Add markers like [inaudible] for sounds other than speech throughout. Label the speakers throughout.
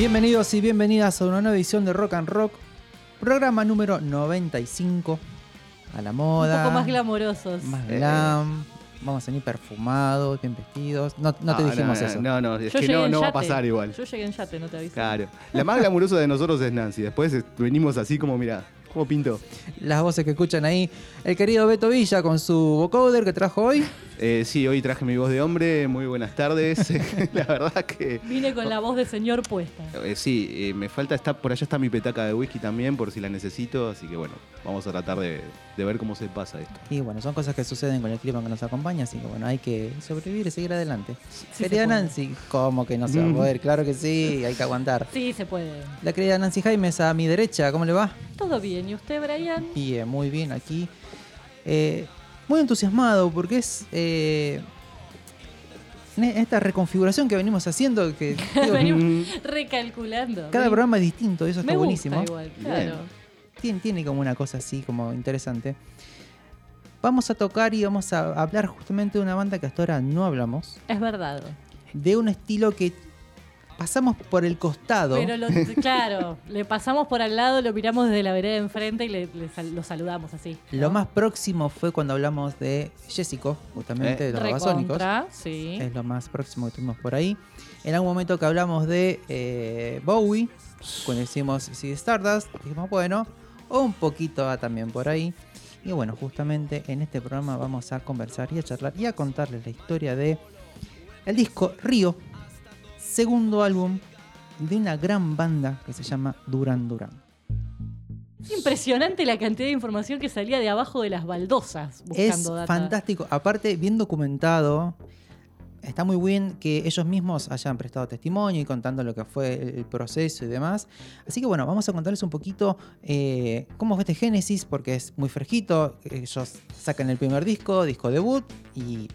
Speaker 1: Bienvenidos y bienvenidas a una nueva edición de Rock and Rock, programa número 95. A la moda.
Speaker 2: Un poco más glamorosos.
Speaker 1: Más glam. Vamos a venir perfumados, bien vestidos. No, no te
Speaker 3: Ah,
Speaker 1: dijimos
Speaker 3: no,
Speaker 1: eso.
Speaker 3: No, no, es
Speaker 2: Yo
Speaker 3: que
Speaker 2: llegué
Speaker 3: no,
Speaker 2: en
Speaker 3: no va a
Speaker 2: yate.
Speaker 3: pasar igual.
Speaker 2: Yo llegué en yate, no te aviso.
Speaker 3: Claro. La más glamurosa de nosotros es Nancy. Después eh, venimos así como, mira, ¿cómo pinto?
Speaker 1: Las voces que escuchan ahí. El querido Beto Villa con su vocoder que trajo hoy.
Speaker 3: Eh, sí, hoy traje mi voz de hombre. Muy buenas tardes. [laughs] la verdad que.
Speaker 2: Vine con la voz de señor puesta.
Speaker 3: eh, sí, eh, me falta, está, por allá está mi petaca de whisky también, por si la necesito. Así que bueno, vamos a tratar de, de ver cómo se pasa esto.
Speaker 1: Y bueno, son cosas que suceden con el clima que nos acompaña, así que bueno, hay que sobrevivir y seguir adelante.
Speaker 2: se
Speaker 1: querida
Speaker 2: puede.
Speaker 1: Nancy, ¿cómo que no se va a
Speaker 3: Mm.
Speaker 1: poder? Claro que sí, hay que aguantar.
Speaker 2: Sí, se puede.
Speaker 1: La querida Nancy Jaimes a mi derecha, ¿cómo le va?
Speaker 2: Todo bien. ¿Y usted, Brian?
Speaker 1: Bien, muy bien aquí. Eh, muy entusiasmado porque es eh, esta reconfiguración que venimos haciendo, que [laughs] digo,
Speaker 2: Venimos recalculando.
Speaker 1: cada
Speaker 2: Ven-
Speaker 1: programa es distinto y eso está
Speaker 2: Me
Speaker 1: buenísimo.
Speaker 2: gusta igual, claro.
Speaker 1: Tiene, tiene como una cosa así como interesante. Vamos a tocar y vamos a hablar justamente de una banda que hasta ahora no hablamos,
Speaker 2: Es verdad.
Speaker 1: de un estilo que pasamos por el costado.
Speaker 2: Pero lo- claro, le pasamos por al lado, lo miramos desde la vereda de enfrente y le, le sal- lo saludamos así.
Speaker 1: Lo más próximo fue cuando hablamos de Jessico, justamente de los Babasónicos.
Speaker 2: Sí.
Speaker 1: Es lo más próximo que tuvimos por ahí. En algún momento que hablamos de eh, Bowie, cuando hicimos si Stardust, dijimos, bueno, un poquito va también por ahí. Y bueno, justamente en este programa vamos a conversar y a charlar y a contarles la historia de el disco Río, segundo álbum de una gran banda que se llama Duran Duran.
Speaker 2: Es impresionante la cantidad de información que salía de abajo de las baldosas buscando
Speaker 1: Es
Speaker 2: data.
Speaker 1: fantástico, aparte bien documentado. Está muy bien que ellos mismos hayan prestado testimonio y contando lo que fue el el proceso y demás. Así que bueno, vamos a contarles un poquito eh, cómo fue este Génesis, porque es muy fresquito. Ellos sacan el primer disco, disco debut, y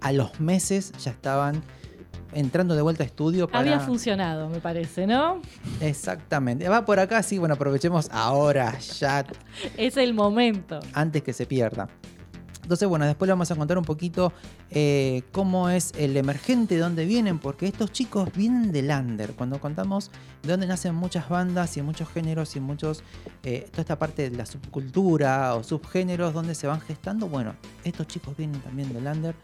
Speaker 1: a los meses ya estaban entrando de vuelta a estudio para...
Speaker 2: Había funcionado, me parece, ¿no?
Speaker 1: Exactamente. Va por acá, sí, bueno, aprovechemos ahora, ya [laughs]
Speaker 2: Es el momento.
Speaker 1: antes que se pierda. Entonces, bueno, después le vamos a contar un poquito eh, cómo es el emergente, de dónde vienen, porque estos chicos vienen del under. Cuando contamos de dónde nacen muchas bandas y muchos géneros y muchos, eh, toda esta parte de la subcultura o subgéneros donde se van gestando, bueno, estos chicos vienen también del under,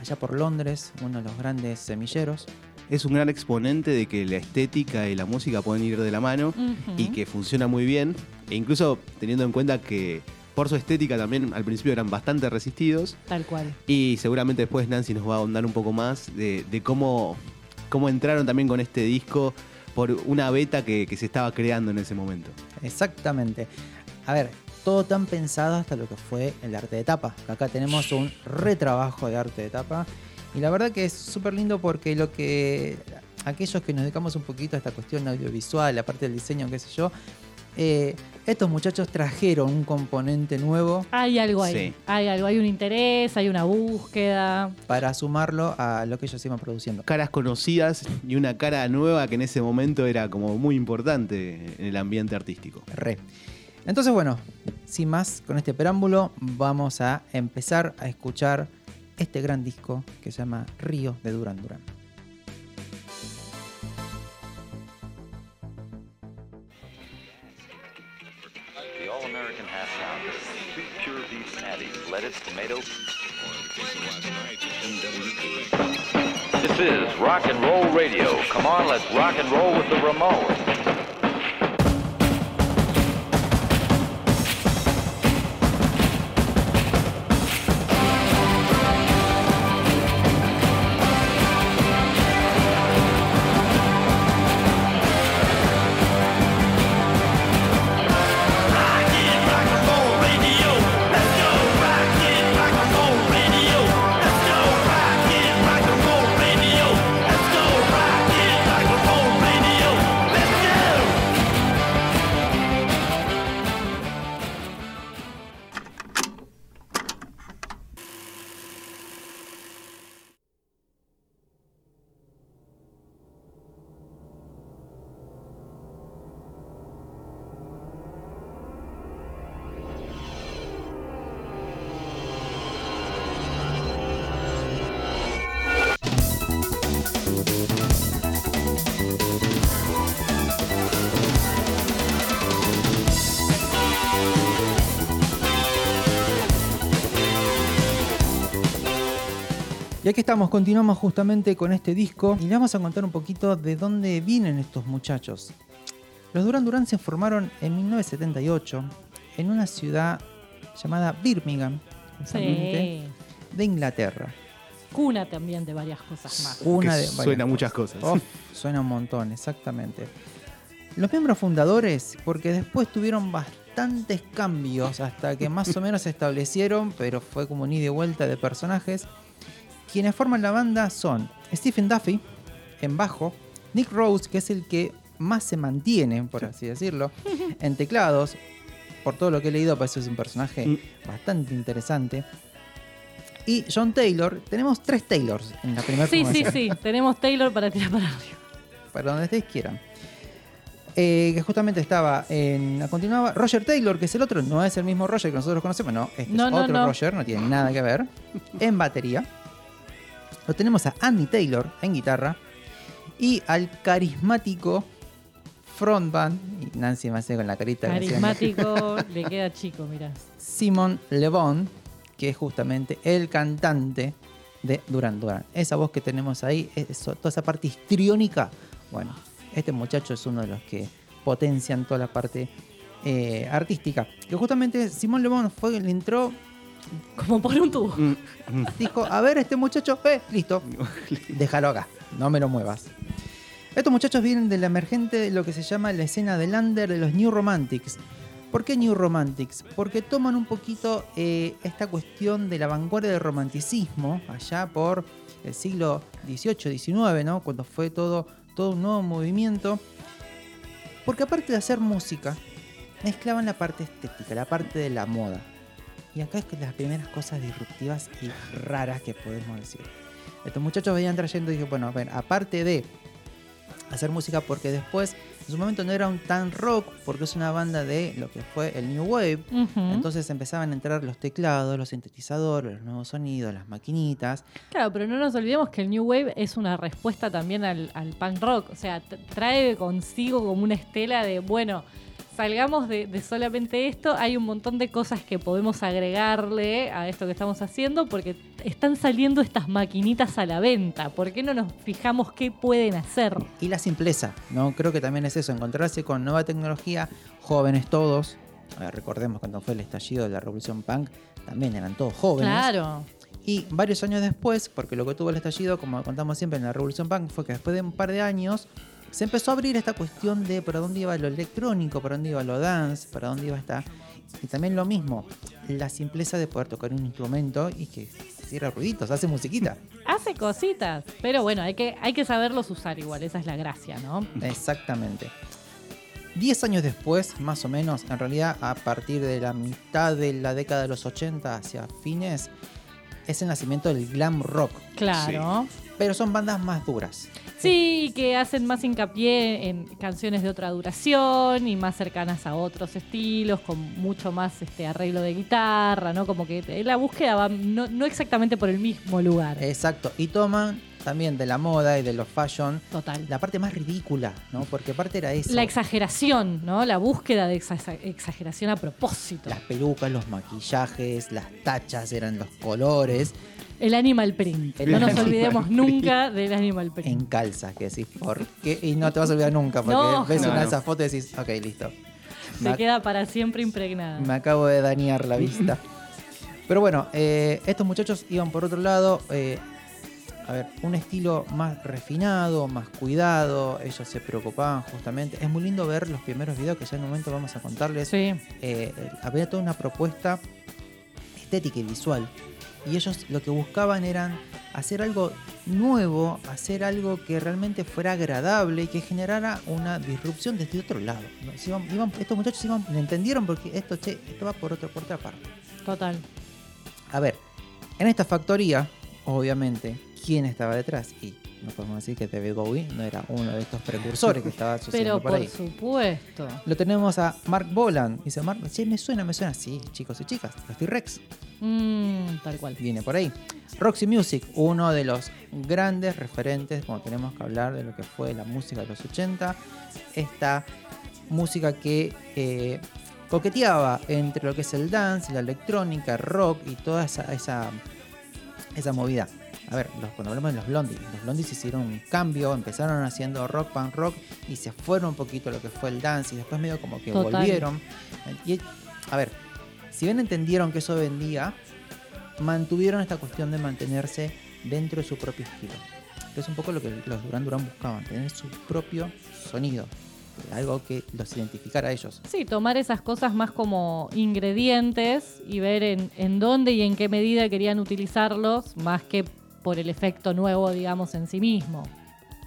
Speaker 1: allá por Londres, uno de los grandes semilleros.
Speaker 3: Es un gran exponente de que la estética y la música pueden ir de la mano y que funciona muy bien. E incluso teniendo en cuenta que por su estética también al principio eran bastante resistidos.
Speaker 2: Tal cual.
Speaker 3: Y seguramente después Nancy nos va a ahondar un poco más de, de cómo, cómo entraron también con este disco por una beta que, que se estaba creando en ese momento.
Speaker 1: Exactamente. A ver, todo tan pensado hasta lo que fue el arte de tapa. Acá tenemos un retrabajo de arte de tapa. Y la verdad que es súper lindo porque lo que. Aquellos que nos dedicamos un poquito a esta cuestión audiovisual, la parte del diseño, qué sé yo. eh, estos muchachos trajeron un componente nuevo
Speaker 2: Hay algo ahí.
Speaker 3: Sí.
Speaker 2: Hay algo, hay un interés, hay una búsqueda.
Speaker 1: para sumarlo a lo que ellos iban produciendo.
Speaker 3: Caras conocidas y una cara nueva que en ese momento era como muy importante en el ambiente artístico.
Speaker 1: Re. Entonces, bueno, sin más, con este preámbulo, vamos a empezar a escuchar este gran disco que se llama Río de Duran Duran.
Speaker 4: This is rock and roll radio. Come on, let's rock and roll with the Ramones.
Speaker 1: Aquí estamos, continuamos justamente con este disco y le vamos a contar un poquito de dónde vienen estos muchachos. Los Duran Duran se formaron en 1978 en una ciudad llamada Birmingham,
Speaker 2: Sí.
Speaker 1: de Inglaterra.
Speaker 2: Cuna también de varias cosas más.
Speaker 1: Una
Speaker 3: Que
Speaker 1: de
Speaker 3: suena muchas cosas.
Speaker 1: Oh, suena un montón, exactamente. Los miembros fundadores, porque después tuvieron bastantes cambios hasta que más o menos se establecieron, pero fue como un ida y vuelta de personajes. Quienes forman la banda son Stephen Duffy en bajo, Nick Rose, que es el que más se mantiene, por así decirlo, [laughs] en teclados. Por todo lo que he leído, parece que es un personaje
Speaker 3: Mm.
Speaker 1: bastante interesante. Y John Taylor, tenemos tres Taylors en la primera
Speaker 2: Sí, sí, sí. Tenemos Taylor para tirar para arriba.
Speaker 1: para donde ustedes quieran. Eh, que justamente estaba en. Continuaba Roger Taylor, que es el otro, no es el mismo Roger que nosotros conocemos, no, este
Speaker 2: No,
Speaker 1: es
Speaker 2: no,
Speaker 1: otro
Speaker 2: no.
Speaker 1: Roger, no tiene nada que ver. En batería. Lo tenemos a Andy Taylor en guitarra. Y al carismático frontman, y Nancy me hace con la carita
Speaker 2: Carismático, le queda chico, mirá.
Speaker 1: Simon Le Bon, que es justamente el cantante de Duran Duran. Esa voz que tenemos ahí, eso- toda esa parte histriónica, bueno, este muchacho es uno de los que potencian toda la parte eh, artística. Que justamente Simon Le Bon fue el entró,
Speaker 2: Como por un tubo.
Speaker 3: Mm, mm.
Speaker 1: dijo, a ver este muchacho, eh, listo, [laughs] déjalo acá, no me lo muevas. Estos muchachos vienen de la emergente de lo que se llama la escena del under de los New Romantics. ¿Por qué New Romantics? Porque toman un poquito eh, esta cuestión de la vanguardia del romanticismo, allá por el siglo XVIII, XIX, ¿no? cuando fue todo, todo un nuevo movimiento. Porque aparte de hacer música, mezclaban la parte estética, la parte de la moda. Y acá es que las primeras cosas disruptivas y raras que podemos decir. Estos muchachos venían trayendo y dije, bueno, a ver, aparte de hacer música, porque después, en su momento no era un tan rock, porque es una banda de lo que fue el New Wave. Entonces empezaban a entrar los teclados, los sintetizadores, los nuevos sonidos, las maquinitas.
Speaker 2: Claro, pero no nos olvidemos que el New Wave es una respuesta también al, al punk rock. O sea, trae consigo como una estela de, bueno, salgamos de, de solamente esto, hay un montón de cosas que podemos agregarle a esto que estamos haciendo porque están saliendo estas maquinitas a la venta. ¿Por qué no nos fijamos qué pueden hacer?
Speaker 1: Y la simpleza, ¿no? Creo que también es eso, encontrarse con nueva tecnología, jóvenes todos. Ver, recordemos cuando fue el estallido de la revolución punk, también eran todos jóvenes.
Speaker 2: Claro.
Speaker 1: Y varios años después, porque lo que tuvo el estallido, como contamos siempre en la Revolución Punk, fue que después de un par de años se empezó a abrir esta cuestión de para dónde iba lo electrónico, para dónde iba lo dance, para dónde iba esta. Y también lo mismo, la simpleza de poder tocar un instrumento y que hiciera ruiditos, hace musiquita. [laughs]
Speaker 2: Hace cositas, pero bueno, hay que, hay que saberlos usar igual, esa es la gracia, ¿no?
Speaker 1: Exactamente. Diez años después, más o menos, en realidad a partir de la mitad de la década de los 80 hacia fines, es el nacimiento del glam rock.
Speaker 2: Claro.
Speaker 1: Pero son bandas más duras.
Speaker 2: Sí, que hacen más hincapié en canciones de otra duración y más cercanas a otros estilos, con mucho más este arreglo de guitarra, ¿no? Como que la búsqueda va no, no exactamente por el mismo lugar.
Speaker 1: Exacto. Y toman también de la moda y de los fashion
Speaker 2: Total.
Speaker 1: la parte más ridícula, ¿no? Porque parte era eso.
Speaker 2: La exageración, ¿no? La búsqueda de exa- exageración a propósito.
Speaker 1: las pelucas, los maquillajes, las tachas, eran los colores.
Speaker 2: El animal print.
Speaker 1: El
Speaker 2: no nos olvidemos nunca del animal print.
Speaker 1: En calza, que decís, ¿por qué? Y no te vas a olvidar nunca, porque
Speaker 2: No.
Speaker 1: ves
Speaker 3: No,
Speaker 1: una de
Speaker 3: no.
Speaker 1: esas fotos y decís, ok, listo.
Speaker 2: Se
Speaker 1: Me,
Speaker 2: queda para siempre impregnada.
Speaker 1: me acabo de dañar la vista. Pero bueno, eh, estos muchachos iban por otro lado. eh, a ver, un estilo más refinado, más cuidado. Ellos se preocupaban justamente. Es muy lindo ver los primeros videos que ya en un momento vamos a contarles.
Speaker 2: Sí.
Speaker 1: eh, había toda una propuesta estética y visual. Y ellos lo que buscaban eran hacer algo nuevo, hacer algo que realmente fuera agradable y que generara una disrupción desde otro lado. ¿no? Se iban- iban- estos muchachos iban, entendieron porque esto, che, esto va por, otro, por otra parte.
Speaker 2: Total.
Speaker 1: A ver, en esta factoría, obviamente, ¿quién estaba detrás? Y no podemos decir que David Bowie no era uno de estos precursores que estaba sucediendo
Speaker 2: Pero
Speaker 1: por
Speaker 2: por
Speaker 1: ahí.
Speaker 2: supuesto.
Speaker 1: Lo tenemos a Mark Bolan. Dice, Mark, sí, me suena, me suena. Sí, chicos y chicas, los T-Rex.
Speaker 2: Mm, tal cual.
Speaker 1: Viene por ahí. Roxy Music, uno de los grandes referentes cuando tenemos que hablar de lo que fue la música de los 80. Esta música que eh, coqueteaba entre lo que es el dance, la electrónica, el rock y toda esa, esa, esa movida. A ver, los- cuando hablamos de los Blondies, los Blondies hicieron un cambio, empezaron haciendo rock, punk rock y se fueron un poquito a lo que fue el dance y después medio como que
Speaker 2: Total.
Speaker 1: volvieron. Y, a ver, si bien entendieron que eso vendía, mantuvieron esta cuestión de mantenerse dentro de su propio estilo. Que es un poco lo que los Duran Duran buscaban, tener su propio sonido. Algo que los identificara a ellos.
Speaker 2: Sí, tomar esas cosas más como ingredientes y ver en, en dónde y en qué medida querían utilizarlos, más que por el efecto nuevo, digamos, en sí mismo.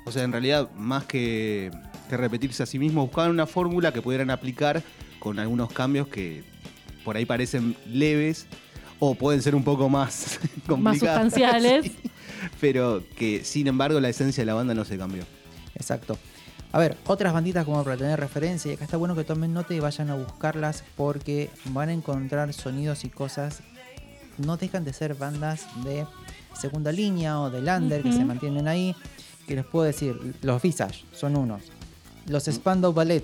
Speaker 3: O sea, en realidad, más que, que repetirse a sí mismos, buscaban una fórmula que pudieran aplicar con algunos cambios que por ahí parecen leves o pueden ser un poco más [laughs] complicados.
Speaker 2: Más sustanciales. [laughs]
Speaker 3: sí, pero que, sin embargo, la esencia de la banda no se cambió.
Speaker 1: Exacto. A ver, otras banditas como para tener referencia, y acá está bueno que tomen nota y vayan a buscarlas porque van a encontrar sonidos y cosas. No dejan de ser bandas de segunda línea o de lander que
Speaker 2: Ujú.
Speaker 1: se mantienen ahí. Que les puedo decir, los Visage son unos. Los Spandau Ballet.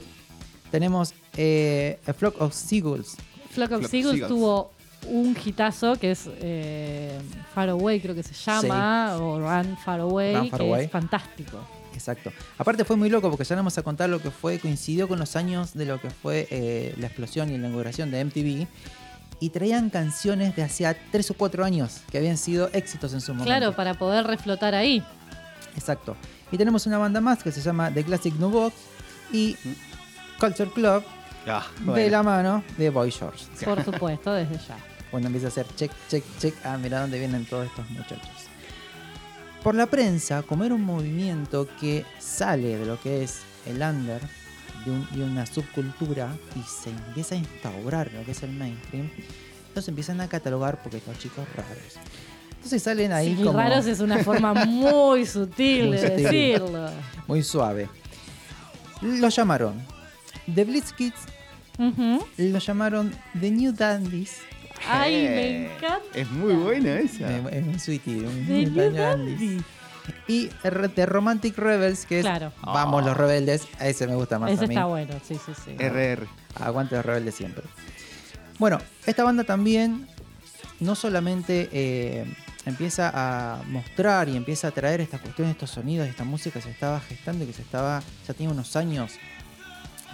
Speaker 1: Tenemos eh, A Flock of Seagulls.
Speaker 2: Flock of
Speaker 3: Flock
Speaker 2: Seagulls
Speaker 3: Seagulls.
Speaker 2: tuvo un hitazo que es eh, Far Away, creo que se llama, o Run Far Away,
Speaker 1: Run Far
Speaker 2: que
Speaker 1: Away.
Speaker 2: es fantástico.
Speaker 1: Exacto. Aparte fue muy loco porque ya vamos a contar lo que fue, coincidió con los años de lo que fue eh, la explosión y la inauguración de MTV. Y traían canciones de hacía 3 o 4 años que habían sido éxitos en su momento.
Speaker 2: Claro, para poder reflotar ahí.
Speaker 1: Exacto. Y tenemos una banda más que se llama The Classic New Box y Culture Club
Speaker 3: Ah,
Speaker 1: de la mano de Boy George.
Speaker 2: Por supuesto, desde ya.
Speaker 1: Cuando empieza a hacer check, check, check, ah, mira dónde vienen todos estos muchachos. Por la prensa, como era un movimiento que sale de lo que es el under, de, un- de una subcultura, y se empieza a instaurar lo que es el mainstream, los empiezan a catalogar porque estos chicos raros. Entonces salen ahí
Speaker 2: Sí,
Speaker 1: como
Speaker 2: raros es una [laughs] forma muy sutil
Speaker 1: Muy
Speaker 2: de
Speaker 1: sutil.
Speaker 2: decirlo.
Speaker 1: muy suave. Los llamaron The Blitz Kids,
Speaker 2: Ujú.
Speaker 1: los llamaron The New Dandies,
Speaker 2: Ay,
Speaker 3: Eh,
Speaker 2: me encanta.
Speaker 3: Es muy buena esa.
Speaker 1: eh, es un sweetie, un
Speaker 2: The
Speaker 1: New
Speaker 2: New
Speaker 1: Dandies.
Speaker 2: Dandies.
Speaker 1: Y R- The Romantic Rebels, que es
Speaker 2: Claro.
Speaker 1: Vamos los rebeldes, a ese me gusta más
Speaker 2: Ese
Speaker 1: a mí.
Speaker 2: está bueno, sí, sí, sí.
Speaker 3: RR.
Speaker 1: Aguante los rebeldes siempre. Bueno, esta banda también no solamente eh, empieza a mostrar y empieza a traer estas cuestiones, estos sonidos, esta música que se estaba gestando y que se estaba, ya tiene unos años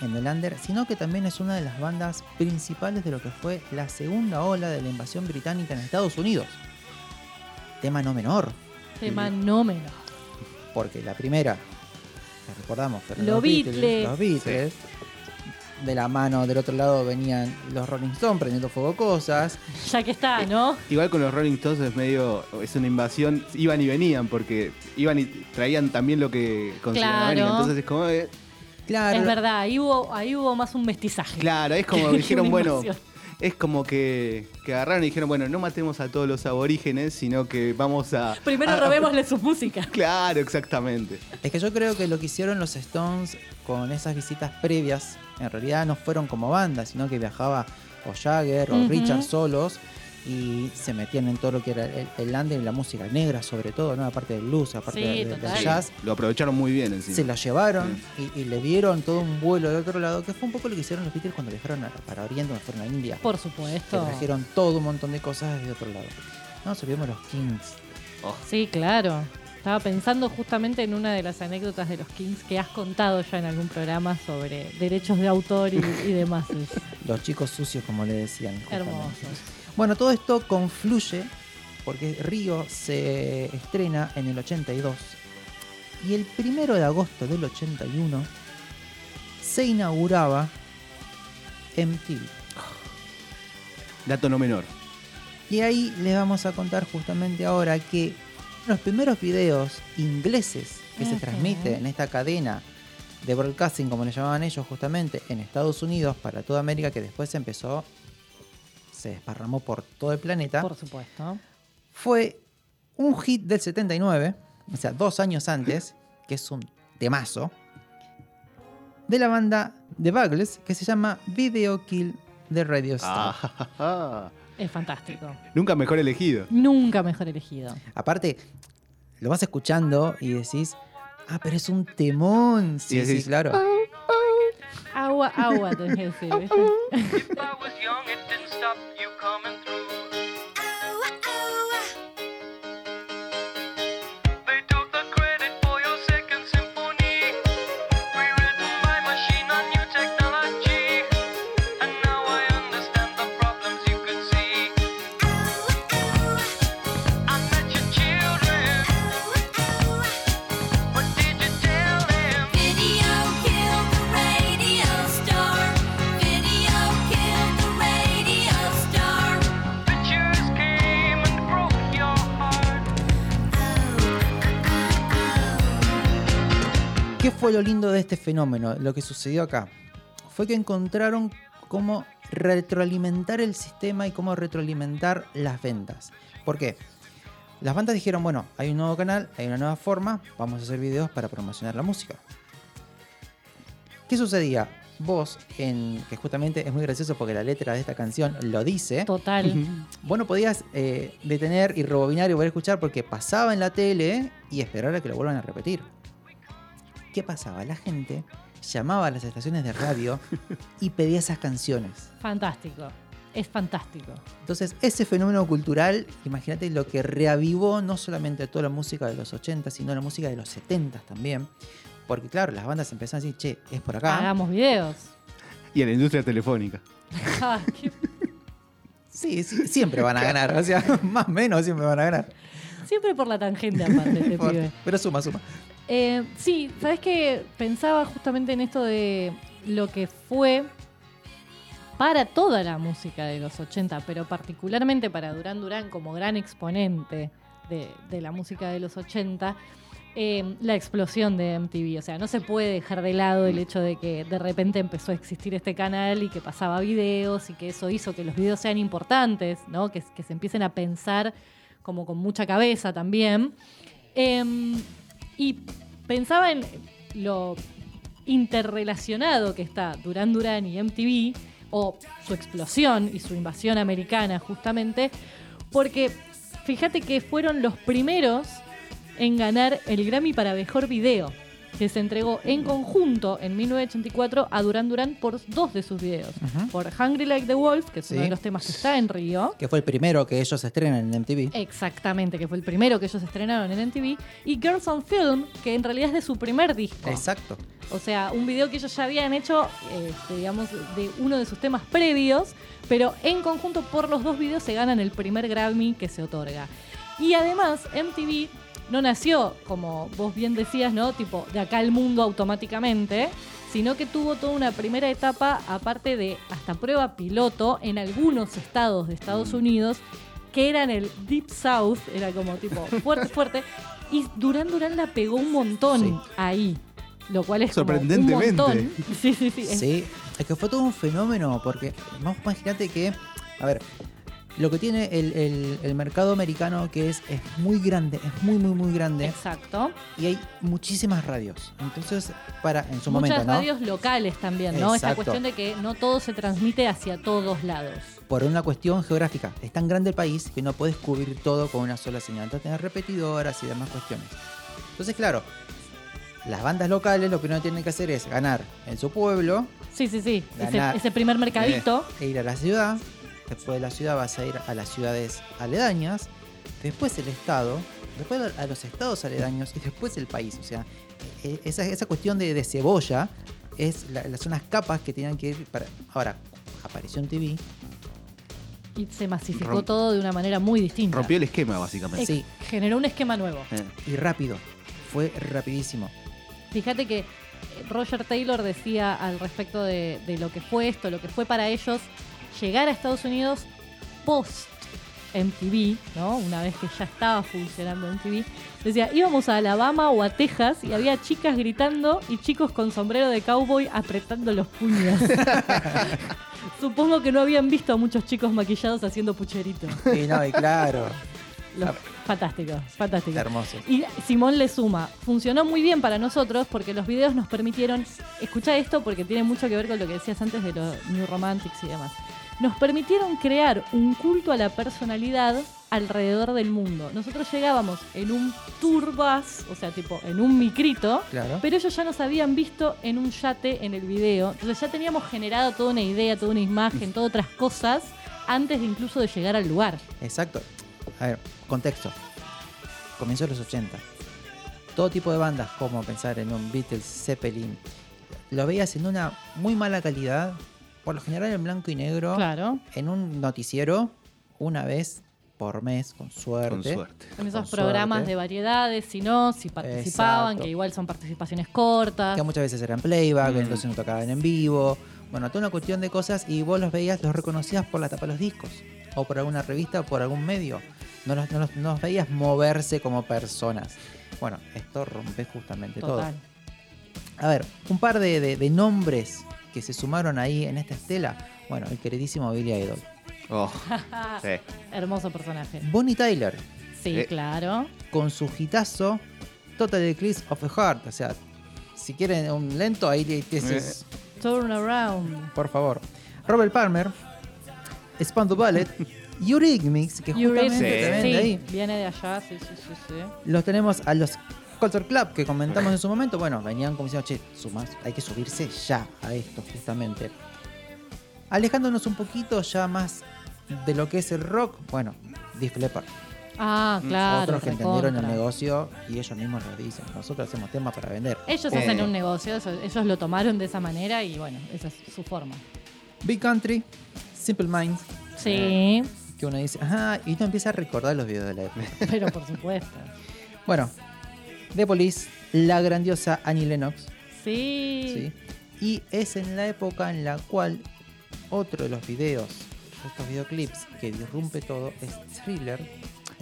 Speaker 1: en el under, sino que también es una de las bandas principales de lo que fue la segunda ola de la invasión británica en Estados Unidos. Tema no menor,
Speaker 2: Tema no menor.
Speaker 1: porque la primera, la recordamos, fueron
Speaker 2: Los Beatles.
Speaker 1: Los Beatles. De la mano del otro lado venían los Rolling Stones prendiendo fuego cosas. [laughs]
Speaker 2: Ya que está, ¿no?
Speaker 3: Igual con los Rolling Stones es medio. Es una invasión. Iban y venían porque iban y traían también lo que consideraban.
Speaker 2: Claro.
Speaker 3: Entonces es como. eh,
Speaker 1: Claro,
Speaker 2: Es verdad, ahí hubo, ahí hubo más un mestizaje.
Speaker 3: claro, es como [laughs] dijeron, bueno. Es como que, que agarraron y dijeron, bueno, no matemos a todos los aborígenes, sino que vamos a.
Speaker 2: Primero
Speaker 3: a-
Speaker 2: robémosle su música. [laughs]
Speaker 3: Claro, exactamente.
Speaker 1: Es que yo creo que lo que hicieron los Stones con esas visitas previas, en realidad no fueron como banda, sino que viajaba o Jagger o. Richard solos y se metían en todo lo que era el, el under y la música negra, sobre todo, ¿no? aparte del blues, aparte
Speaker 2: Sí,
Speaker 1: de- del jazz.
Speaker 3: Lo aprovecharon muy bien encima.
Speaker 1: Se la llevaron y, y le dieron todo un vuelo de otro lado, que fue un poco lo que hicieron los Beatles cuando viajaron a- para Oriente, cuando fueron a India.
Speaker 2: Por
Speaker 1: Que
Speaker 2: supuesto.
Speaker 1: trajeron todo un montón de cosas desde otro lado. No olvidemos los Kings.
Speaker 2: Sí, claro. Estaba pensando justamente en una de las anécdotas de los Kings que has contado ya en algún programa sobre derechos de autor y, y demás.
Speaker 1: Los chicos sucios, como le decían. justamente.
Speaker 2: hermoso.
Speaker 1: Bueno, todo esto confluye porque Río se estrena en el 82 y el primero de agosto del 81 se inauguraba MTV.
Speaker 3: Dato no menor.
Speaker 1: Y ahí les vamos a contar justamente ahora que los primeros videos ingleses que se transmiten en esta cadena de broadcasting, como le llamaban ellos justamente, en Estados Unidos para toda América, que después empezó, se desparramó por todo el planeta,
Speaker 2: Por supuesto.
Speaker 1: fue un hit del 79, o sea, dos años antes, que es un temazo, de la banda The Buggles, que se llama Video Kill de Radio Star.
Speaker 3: Ah,
Speaker 2: Es fantástico.
Speaker 3: nunca mejor elegido.
Speaker 2: Nunca mejor elegido.
Speaker 1: Aparte, lo vas escuchando y decís, ah, pero es un temón. Sí, sí, claro.
Speaker 2: Agua, agua, tenés que decir, ¿viste?
Speaker 5: If I was young, it didn't stop you coming through.
Speaker 1: ¿Qué fue lo lindo de este fenómeno? Lo que sucedió acá fue que encontraron cómo retroalimentar el sistema y cómo retroalimentar las ventas. ¿Por qué? Las bandas dijeron, bueno, hay un nuevo canal, hay una nueva forma, vamos a hacer videos para promocionar la música. ¿Qué sucedía? Vos, en, que justamente es muy gracioso porque la letra de esta canción lo dice,
Speaker 2: Total.
Speaker 1: vos no podías eh, detener y rebobinar y volver a escuchar porque pasaba en la tele y esperar a que lo vuelvan a repetir. ¿Qué pasaba? La gente llamaba a las estaciones de radio [laughs] y pedía esas canciones.
Speaker 2: Fantástico. Es fantástico.
Speaker 1: Entonces, ese fenómeno cultural, imagínate lo que reavivó no solamente toda la música de los 80, sino la música de los 70 también. Porque, claro, las bandas empezaron a decir, che, es por acá.
Speaker 2: Hagamos videos.
Speaker 3: Y en la industria telefónica. [laughs]
Speaker 2: Ah,
Speaker 1: Sí, sí, siempre van a ganar. O sea, [laughs] más o menos siempre van a ganar.
Speaker 2: Siempre por la tangente aparte este
Speaker 1: Por-
Speaker 2: pibe.
Speaker 1: Pero suma, suma.
Speaker 2: Eh, sí, ¿sabes qué? Pensaba justamente en esto de lo que fue para toda la música de los 80, pero particularmente para Durán Durán como gran exponente de, la música de los 80, eh, la explosión de MTV. O sea, no se puede dejar de lado el hecho de que de repente empezó a existir este canal y que pasaba videos y que eso hizo que los videos sean importantes, ¿no? Que, que se empiecen a pensar como con mucha cabeza también. Em, y pensaba en lo interrelacionado que está Duran Duran y MTV, o su explosión y su invasión americana justamente, porque fíjate que fueron los primeros en ganar el Grammy para Mejor Video, que se entregó en conjunto en 1984 a Duran Duran por dos de sus videos, por Hungry Like the Wolf, que es uno de los temas que está en Río,
Speaker 1: Que fue el primero que ellos estrenan en MTV.
Speaker 2: Exactamente, que fue el primero que ellos estrenaron en MTV. Y Girls on Film, que en realidad es de su primer disco.
Speaker 1: Exacto.
Speaker 2: O sea, un video que ellos ya habían hecho, este, digamos, de uno de sus temas previos, pero en conjunto por los dos videos se ganan el primer Grammy que se otorga. Y además, MTV no nació, como vos bien decías, ¿no? Tipo, de acá al mundo automáticamente, sino que tuvo toda una primera etapa, aparte de hasta prueba piloto, en algunos estados de Estados Unidos, que eran el Deep South, era como tipo fuerte, [laughs] fuerte, y Durán Durán la pegó un montón
Speaker 1: Sí.
Speaker 2: ahí. Lo cual es como un
Speaker 3: Sorprendentemente.
Speaker 2: montón. Sí, sí, sí. es-
Speaker 1: Sí, es que fue todo un fenómeno, porque vamos, imagínate que, a ver, lo que tiene el, el- el mercado americano que es, es muy grande, es muy, muy, muy grande,
Speaker 2: Exacto.
Speaker 1: y hay muchísimas radios. Entonces, para, en su
Speaker 2: Muchas
Speaker 1: momento, ¿no?
Speaker 2: radios locales también, ¿no? Esta
Speaker 1: Exacto.
Speaker 2: cuestión de que no todo se transmite hacia todos lados.
Speaker 1: Por una cuestión geográfica. Es tan grande el país que no puedes cubrir todo con una sola señal. Entonces, tener repetidoras y demás cuestiones. Entonces, claro, las bandas locales lo primero que tienen que hacer es ganar en su pueblo,
Speaker 2: Sí, sí, sí. Ese,
Speaker 1: Ganar.
Speaker 2: ese primer mercadito.
Speaker 1: e ir a la ciudad. Después de la ciudad vas a ir a las ciudades aledañas. Después el estado. Después a los estados aledaños. Y después el país. O sea, e- esa, esa cuestión de, de cebolla es la- las son las capas que tenían que ir para. Ahora, apareció en TV.
Speaker 2: Y se masificó
Speaker 3: Romp-
Speaker 2: todo de una manera muy distinta.
Speaker 3: Rompió el esquema, básicamente.
Speaker 1: Sí,
Speaker 2: Generó un esquema nuevo.
Speaker 3: Eh,
Speaker 1: y rápido. Fue rapidísimo.
Speaker 2: Fíjate que eh, Roger Taylor decía al respecto de, de lo que fue esto, lo que fue para ellos llegar a Estados Unidos post MTV, ¿no? Una vez que ya estaba funcionando MTV, decía, íbamos a Alabama o a Texas y había chicas gritando y chicos con sombrero de cowboy apretando los puños. [laughs] Supongo que no habían visto a muchos chicos maquillados haciendo pucheritos.
Speaker 1: Y no, y claro.
Speaker 2: Los- fantástico, fantástico.
Speaker 1: Hermoso.
Speaker 2: Y Simón le suma, funcionó muy bien para nosotros porque los videos nos permitieron, escucha esto porque tiene mucho que ver con lo que decías antes de los New Romantics y demás, nos permitieron crear un culto a la personalidad alrededor del mundo. Nosotros llegábamos en un tour bus, o sea, tipo en un micrito,
Speaker 1: Claro.
Speaker 2: pero ellos ya nos habían visto en un yate en el video. Entonces ya teníamos generado toda una idea, toda una imagen, todas otras cosas antes de incluso de llegar al lugar.
Speaker 1: Exacto. A ver, contexto. Comienzo de los 80. Todo tipo de bandas, como pensar en un Beatles, Zeppelin, lo veías en una muy mala calidad, por lo general en blanco y negro,
Speaker 2: Claro.
Speaker 1: en un noticiero, una vez por mes, con suerte.
Speaker 3: con suerte.
Speaker 2: En esos
Speaker 1: Con
Speaker 2: programas
Speaker 1: suerte.
Speaker 2: de variedades, si no, si participaban,
Speaker 1: Exacto.
Speaker 2: que igual son participaciones cortas.
Speaker 1: Que muchas veces eran playback,
Speaker 3: Mm.
Speaker 1: entonces no tocaban en vivo. Bueno, toda una cuestión de cosas y vos los veías, los reconocías por la tapa de los discos. O por alguna revista o por algún medio. No los, no los- no los veías moverse como personas. Bueno, esto rompe justamente
Speaker 2: Total.
Speaker 1: todo. A ver, un par de, de- de nombres que se sumaron ahí en esta estela. Bueno, el queridísimo Billy Idol.
Speaker 3: Oh, [laughs] sí.
Speaker 2: Hermoso personaje.
Speaker 1: Bonnie Tyler,
Speaker 2: Sí,
Speaker 3: Eh.
Speaker 2: claro.
Speaker 1: con su hitazo Total Eclipse of the Heart. O sea, si quieren un lento, ahí le- ese es-
Speaker 2: Turn around.
Speaker 1: por favor. Robert Palmer, the Ballet, [laughs] Eurythmics, que justamente
Speaker 2: Eurythmics,
Speaker 1: también
Speaker 2: sí,
Speaker 1: de ahí.
Speaker 2: viene de allá, sí, sí, sí, sí.
Speaker 1: Los tenemos a los Culture Club que comentamos en su [laughs] momento. Bueno, venían como diciendo, che, sumas, hay que subirse ya a esto, justamente. Alejándonos un poquito ya más de lo que es el rock, bueno, Def Leppard.
Speaker 2: Ah, claro.
Speaker 1: Otros que entendieron el negocio y ellos mismos lo dicen. Nosotros hacemos temas para vender.
Speaker 2: Ellos
Speaker 3: Eh.
Speaker 2: hacen un negocio, eso- ellos lo tomaron de esa manera y bueno, esa es su forma.
Speaker 1: Big Country, Simple Minds,
Speaker 2: Sí,
Speaker 1: que uno dice, ajá, y uno empieza a recordar los videos de la época.
Speaker 2: pero por [laughs] supuesto.
Speaker 1: bueno, The Police, la grandiosa Annie Lennox,
Speaker 2: Sí.
Speaker 1: ¿sí? Y es en la época en la cual otro de los videos, estos videoclips que disrumpe todo, es Thriller.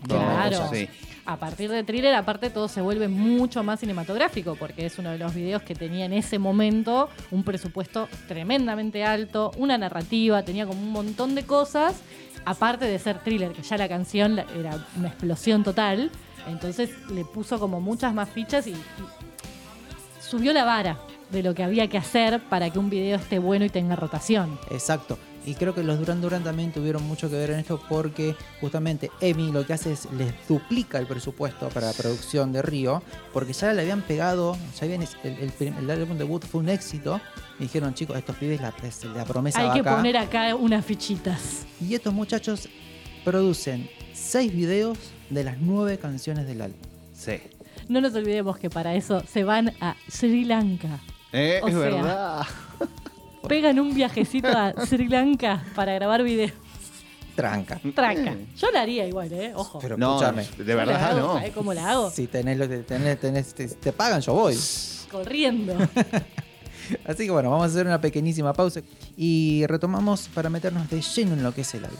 Speaker 2: Claro.
Speaker 3: Sí.
Speaker 2: A partir de Thriller, aparte todo se vuelve mucho más cinematográfico, porque es uno de los videos que tenía en ese momento un presupuesto tremendamente alto, una narrativa, tenía como un montón de cosas, aparte de ser Thriller, que ya la canción era una explosión total, entonces le puso como muchas más fichas y, y subió la vara de lo que había que hacer para que un video esté bueno y tenga rotación.
Speaker 1: Exacto. Y creo que los Duran Duran también tuvieron mucho que ver en esto porque justamente Emi lo que hace es les duplica el presupuesto para la producción de Río porque ya le habían pegado, ya habían, el, el, el álbum debut fue un éxito y dijeron chicos, estos pibes la, es la promesa
Speaker 2: Hay
Speaker 1: va
Speaker 2: que
Speaker 1: acá.
Speaker 2: poner acá unas fichitas.
Speaker 1: Y estos muchachos producen seis videos de las nueve canciones del álbum.
Speaker 3: Sí.
Speaker 2: No nos olvidemos que para eso se van a Sri Lanka.
Speaker 3: Eh,
Speaker 2: O
Speaker 3: es
Speaker 2: sea,
Speaker 3: verdad.
Speaker 2: Pegan un viajecito a Sri Lanka para grabar videos.
Speaker 1: Tranca.
Speaker 2: Traca. Yo la haría igual, ¿eh? Ojo.
Speaker 1: Pero
Speaker 3: No,
Speaker 1: escúchame,
Speaker 3: de verdad
Speaker 2: hago,
Speaker 3: no.
Speaker 2: ¿sabés cómo la hago?
Speaker 1: si tenés lo que tenés, tenés- te, te pagan, yo voy.
Speaker 2: Corriendo. [laughs]
Speaker 1: Así que bueno, vamos a hacer una pequeñísima pausa y retomamos para meternos de lleno en lo que es el álbum.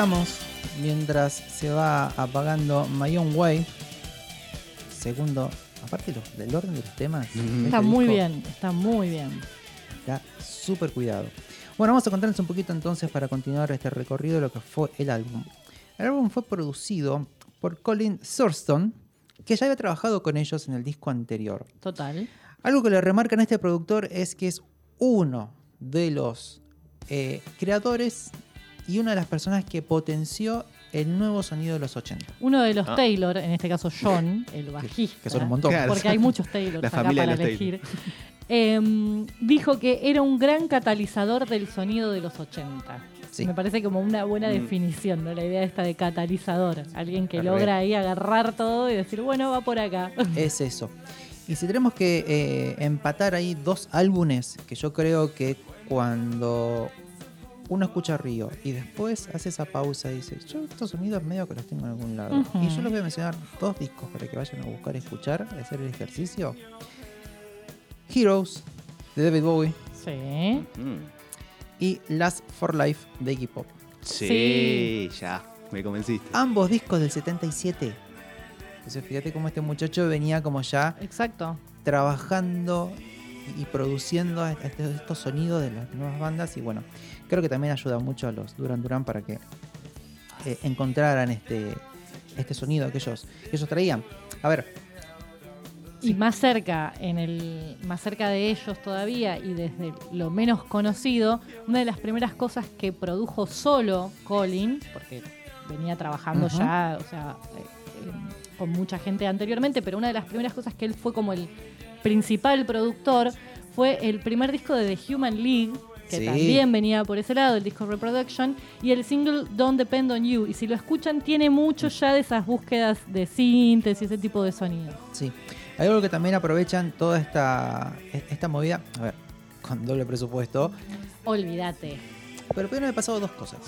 Speaker 1: Regresamos mientras se va apagando My Own Way. Segundo, aparte del orden de los temas. de
Speaker 2: Está
Speaker 1: este
Speaker 2: muy
Speaker 1: disco,
Speaker 2: bien, está muy bien.
Speaker 1: Está súper cuidado. Bueno, vamos a contarles un poquito entonces para continuar este recorrido de lo que fue el álbum. El álbum fue producido por Colin Thurston, que ya había trabajado con ellos en el disco anterior.
Speaker 2: Total.
Speaker 1: Algo que le remarcan a este productor es que es uno de los eh, creadores y una de las personas que potenció el nuevo sonido de los 80.
Speaker 2: Uno de los
Speaker 3: Ah.
Speaker 2: Taylor, en este caso John, [laughs] el bajista.
Speaker 1: que son un montón.
Speaker 2: Porque hay muchos Taylor acá
Speaker 3: familia
Speaker 2: para elegir. em, dijo que era un gran catalizador del sonido de los 80.
Speaker 1: Sí.
Speaker 2: Me parece como una buena
Speaker 3: Mm.
Speaker 2: definición, ¿no? La idea esta de catalizador. Alguien que logra ahí agarrar todo y decir, bueno, va por acá. [laughs]
Speaker 1: Es eso. Y si tenemos que eh, empatar ahí dos álbumes que yo creo que cuando uno escucha Río y después hace esa pausa y dice, yo estos sonidos medio que los tengo en algún lado. Y yo les voy a mencionar dos discos para que vayan a buscar escuchar, hacer el ejercicio. Heroes de David Bowie
Speaker 2: Sí.
Speaker 1: Y Last for Life de Iggy Pop.
Speaker 3: Sí,
Speaker 2: Sí.
Speaker 3: ya, me convenciste.
Speaker 1: Ambos discos del 77. Entonces fíjate cómo este muchacho venía como ya
Speaker 2: Exacto.
Speaker 1: trabajando y produciendo estos sonidos de las nuevas bandas y bueno, creo que también ayuda mucho a los Duran Duran para que eh, encontraran este, este sonido que ellos, que ellos traían. A ver,
Speaker 2: Y más cerca, en el, más cerca de ellos todavía y desde lo menos conocido, una de las primeras cosas que produjo solo Colin, porque venía trabajando ya, o sea, eh, eh, con mucha gente anteriormente, pero una de las primeras cosas que él fue como el principal productor fue el primer disco de The Human League, que
Speaker 1: Sí.
Speaker 2: también venía por ese lado, el disco Reproduction, y el single Don't Depend on You. Y si lo escuchan, tiene mucho ya de esas búsquedas de síntesis, ese tipo de sonido.
Speaker 1: sí, hay algo que también aprovechan toda esta, esta movida, a ver, con doble presupuesto,
Speaker 2: Olvídate.
Speaker 1: pero pudieron haber pasado dos cosas.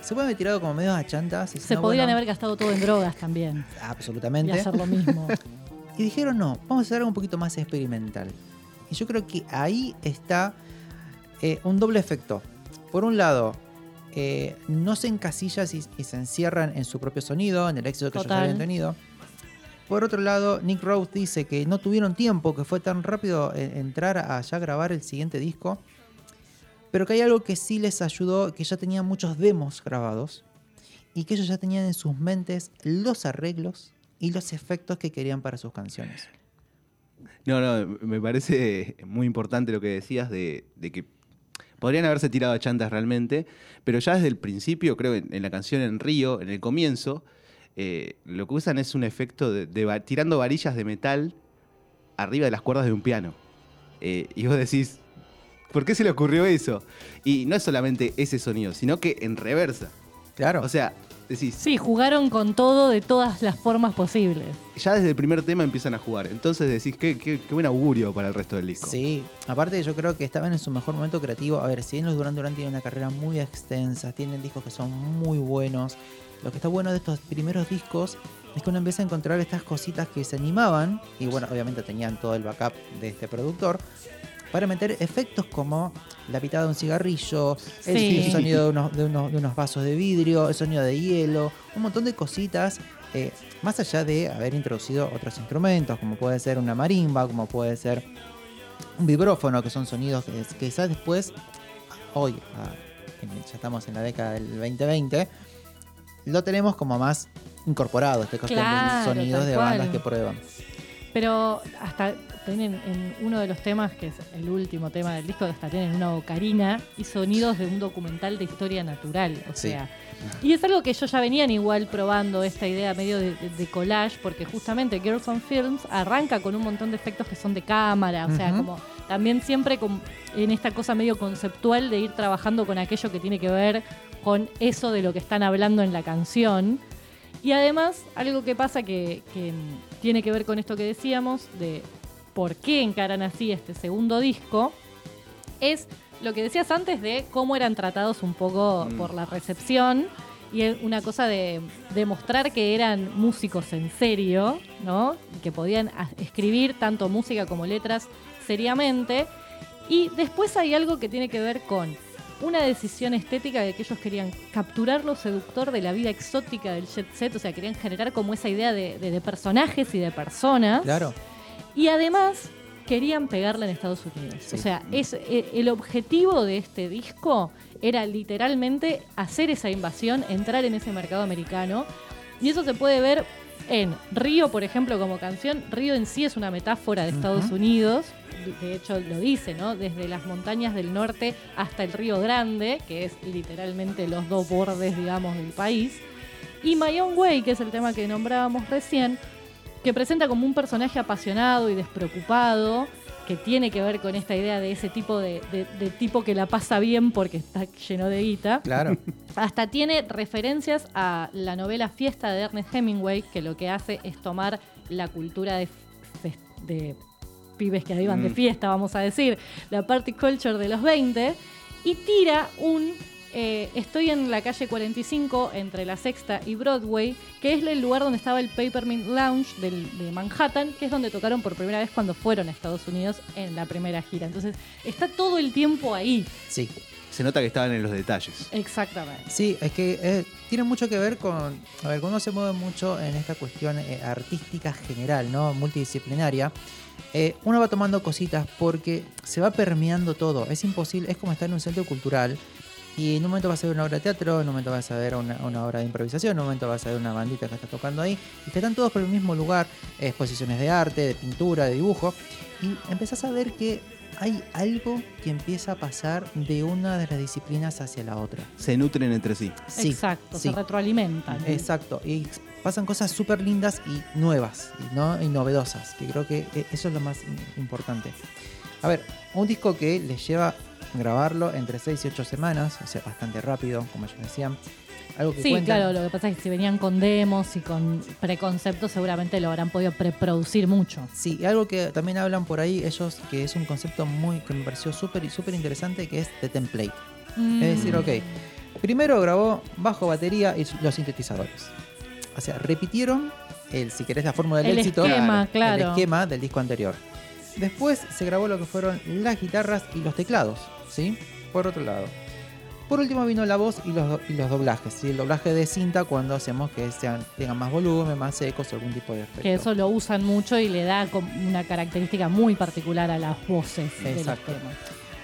Speaker 1: Se pueden haber tirado como medio a chantas. y
Speaker 2: Se podrían
Speaker 1: bueno,
Speaker 2: haber gastado todo en drogas también. Y
Speaker 1: Absolutamente.
Speaker 2: hacer lo mismo. [laughs]
Speaker 1: Y dijeron, no, vamos a hacer algo un poquito más experimental. Y yo creo que ahí está eh, un doble efecto. Por un lado, eh, no se encasillan y, y se encierran en su propio sonido, en el éxito que ellos habían tenido. Por otro lado, Nick Rose dice que no tuvieron tiempo, que fue tan rápido eh, entrar a ya grabar el siguiente disco. Pero que hay algo que sí les ayudó, que ya tenían muchos demos grabados y que ellos ya tenían en sus mentes los arreglos y los efectos que querían para sus canciones.
Speaker 3: No, no, me parece muy importante lo que decías de, de que podrían haberse tirado a chantas realmente, pero ya desde el principio, creo, en, en la canción en Río, en el comienzo, eh, lo que usan es un efecto de, tirando varillas de metal arriba de las cuerdas de un piano. Eh, y vos decís, ¿por qué se le ocurrió eso? Y no es solamente ese sonido, sino que en reversa.
Speaker 1: Claro.
Speaker 3: O sea, decís,
Speaker 2: Sí, jugaron con todo de todas las formas posibles.
Speaker 3: ya desde el primer tema empiezan a jugar. Entonces decís, qué, qué- qué buen augurio para el resto del disco.
Speaker 1: Sí, aparte yo creo que estaban en su mejor momento creativo. A ver, si bien los Duran Duran tienen una carrera muy extensa, tienen discos que son muy buenos, lo que está bueno de estos primeros discos es que uno empieza a encontrar estas cositas que se animaban, y bueno, obviamente tenían todo el backup de este productor, para meter efectos como la pitada de un cigarrillo, el,
Speaker 2: Sí.
Speaker 1: el sonido de unos, de, unos, de unos vasos de vidrio, el sonido de hielo, un montón de cositas, eh, más allá de haber introducido otros instrumentos, como puede ser una marimba, como puede ser un vibrófono, que son sonidos que, que quizás después, hoy, ah, ya estamos en la década del 2020, lo tenemos como más incorporado, este
Speaker 2: Claro,
Speaker 1: de sonidos de bandas que prueban.
Speaker 2: Pero hasta tienen en uno de los temas, que es el último tema del disco, hasta tienen una ocarina y sonidos de un documental de historia natural. O
Speaker 1: Sí.
Speaker 2: sea, y es algo que ellos ya venían igual probando esta idea medio de, de- de collage, porque justamente Girls on Films arranca con un montón de efectos que son de cámara, o sea, como también siempre con- en esta cosa medio conceptual de ir trabajando con aquello que tiene que ver con eso de lo que están hablando en la canción. Y además, algo que pasa que, que, tiene que ver con esto que decíamos, de por qué encaran así este segundo disco, es lo que decías antes de cómo eran tratados un poco
Speaker 3: Mm.
Speaker 2: por la recepción. Y es una cosa de demostrar que eran músicos en serio, ¿no? Que podían escribir tanto música como letras seriamente. Y después hay algo que tiene que ver con una decisión estética de que ellos querían capturar lo seductor de la vida exótica del jet set, o sea, querían generar como esa idea de, de- de personajes y de personas.
Speaker 1: Claro.
Speaker 2: Y además querían pegarla en Estados Unidos.
Speaker 1: Sí.
Speaker 2: O sea, es, eh, el objetivo de este disco era literalmente hacer esa invasión, entrar en ese mercado americano. Y eso se puede ver en Río, por ejemplo, como canción. Río en sí es una metáfora de Estados. Unidos. De- De hecho, lo dice, ¿no? Desde las montañas del norte hasta el Río Grande, que es literalmente los dos bordes, digamos, del país. Y My Own Way, que es el tema que nombrábamos recién, que presenta como un personaje apasionado y despreocupado, que tiene que ver con esta idea de ese tipo de, de- de tipo que la pasa bien porque está lleno de guita.
Speaker 1: Claro. [laughs]
Speaker 2: Hasta tiene referencias a la novela Fiesta de Ernest Hemingway, que lo que hace es tomar la cultura de, de pibes que iban de
Speaker 3: Mm.
Speaker 2: fiesta, vamos a decir, la party culture de los 20, y tira un... eh, estoy en la calle 45 entre la Sexta y Broadway, que es el lugar donde estaba el Papermint Lounge del- de Manhattan, que es donde tocaron por primera vez cuando fueron a Estados Unidos en la primera gira. Entonces está todo el tiempo ahí.
Speaker 1: Sí.
Speaker 3: Se nota que estaban en los detalles.
Speaker 2: Exactamente.
Speaker 1: Sí, es que eh, tiene mucho que ver con. A ver, uno se mueve mucho en esta cuestión eh, artística general, ¿no? Multidisciplinaria, eh, uno va tomando cositas porque se va permeando todo. Es imposible, es como estar en un centro cultural y en un momento vas a ver una obra de teatro, en un momento vas a ver una, una obra de improvisación, en un momento vas a ver una bandita que está tocando ahí y que están todos por el mismo lugar, exposiciones de arte, de pintura, de dibujo, y empezás a ver que hay algo que empieza a pasar de una de las disciplinas hacia la otra.
Speaker 3: Se nutren entre sí.
Speaker 1: Sí,
Speaker 2: Exacto,
Speaker 1: sí.
Speaker 2: se retroalimentan.
Speaker 1: Exacto, y pasan cosas súper lindas y nuevas, y, ¿no? y novedosas, que creo que eh, eso es lo más im- importante. A ver, un disco que les lleva grabarlo entre 6 y 8 semanas, o sea, bastante rápido, como ellos decían. Algo que
Speaker 2: Sí,
Speaker 1: cuentan-
Speaker 2: claro, lo que pasa es que si venían con demos y con preconceptos seguramente lo habrán podido preproducir mucho.
Speaker 1: Sí, y algo que también hablan por ahí ellos, que es un concepto muy que me pareció súper y súper interesante, que es de template.
Speaker 2: Mm.
Speaker 1: Es decir, ok, primero grabó bajo batería y los sintetizadores. O sea, repitieron el, si querés, la fórmula del
Speaker 2: El
Speaker 1: éxito.
Speaker 2: esquema,
Speaker 1: El esquema del disco anterior. Después se grabó lo que fueron las guitarras y los teclados, ¿sí? Por otro lado. Por último vino la voz y los, y los doblajes, ¿sí? El doblaje de cinta cuando hacemos que sean, tengan más volumen, más ecos algún tipo de efecto.
Speaker 2: Que eso lo usan mucho y le da una característica muy particular a las voces de los
Speaker 1: Exacto.
Speaker 2: temas.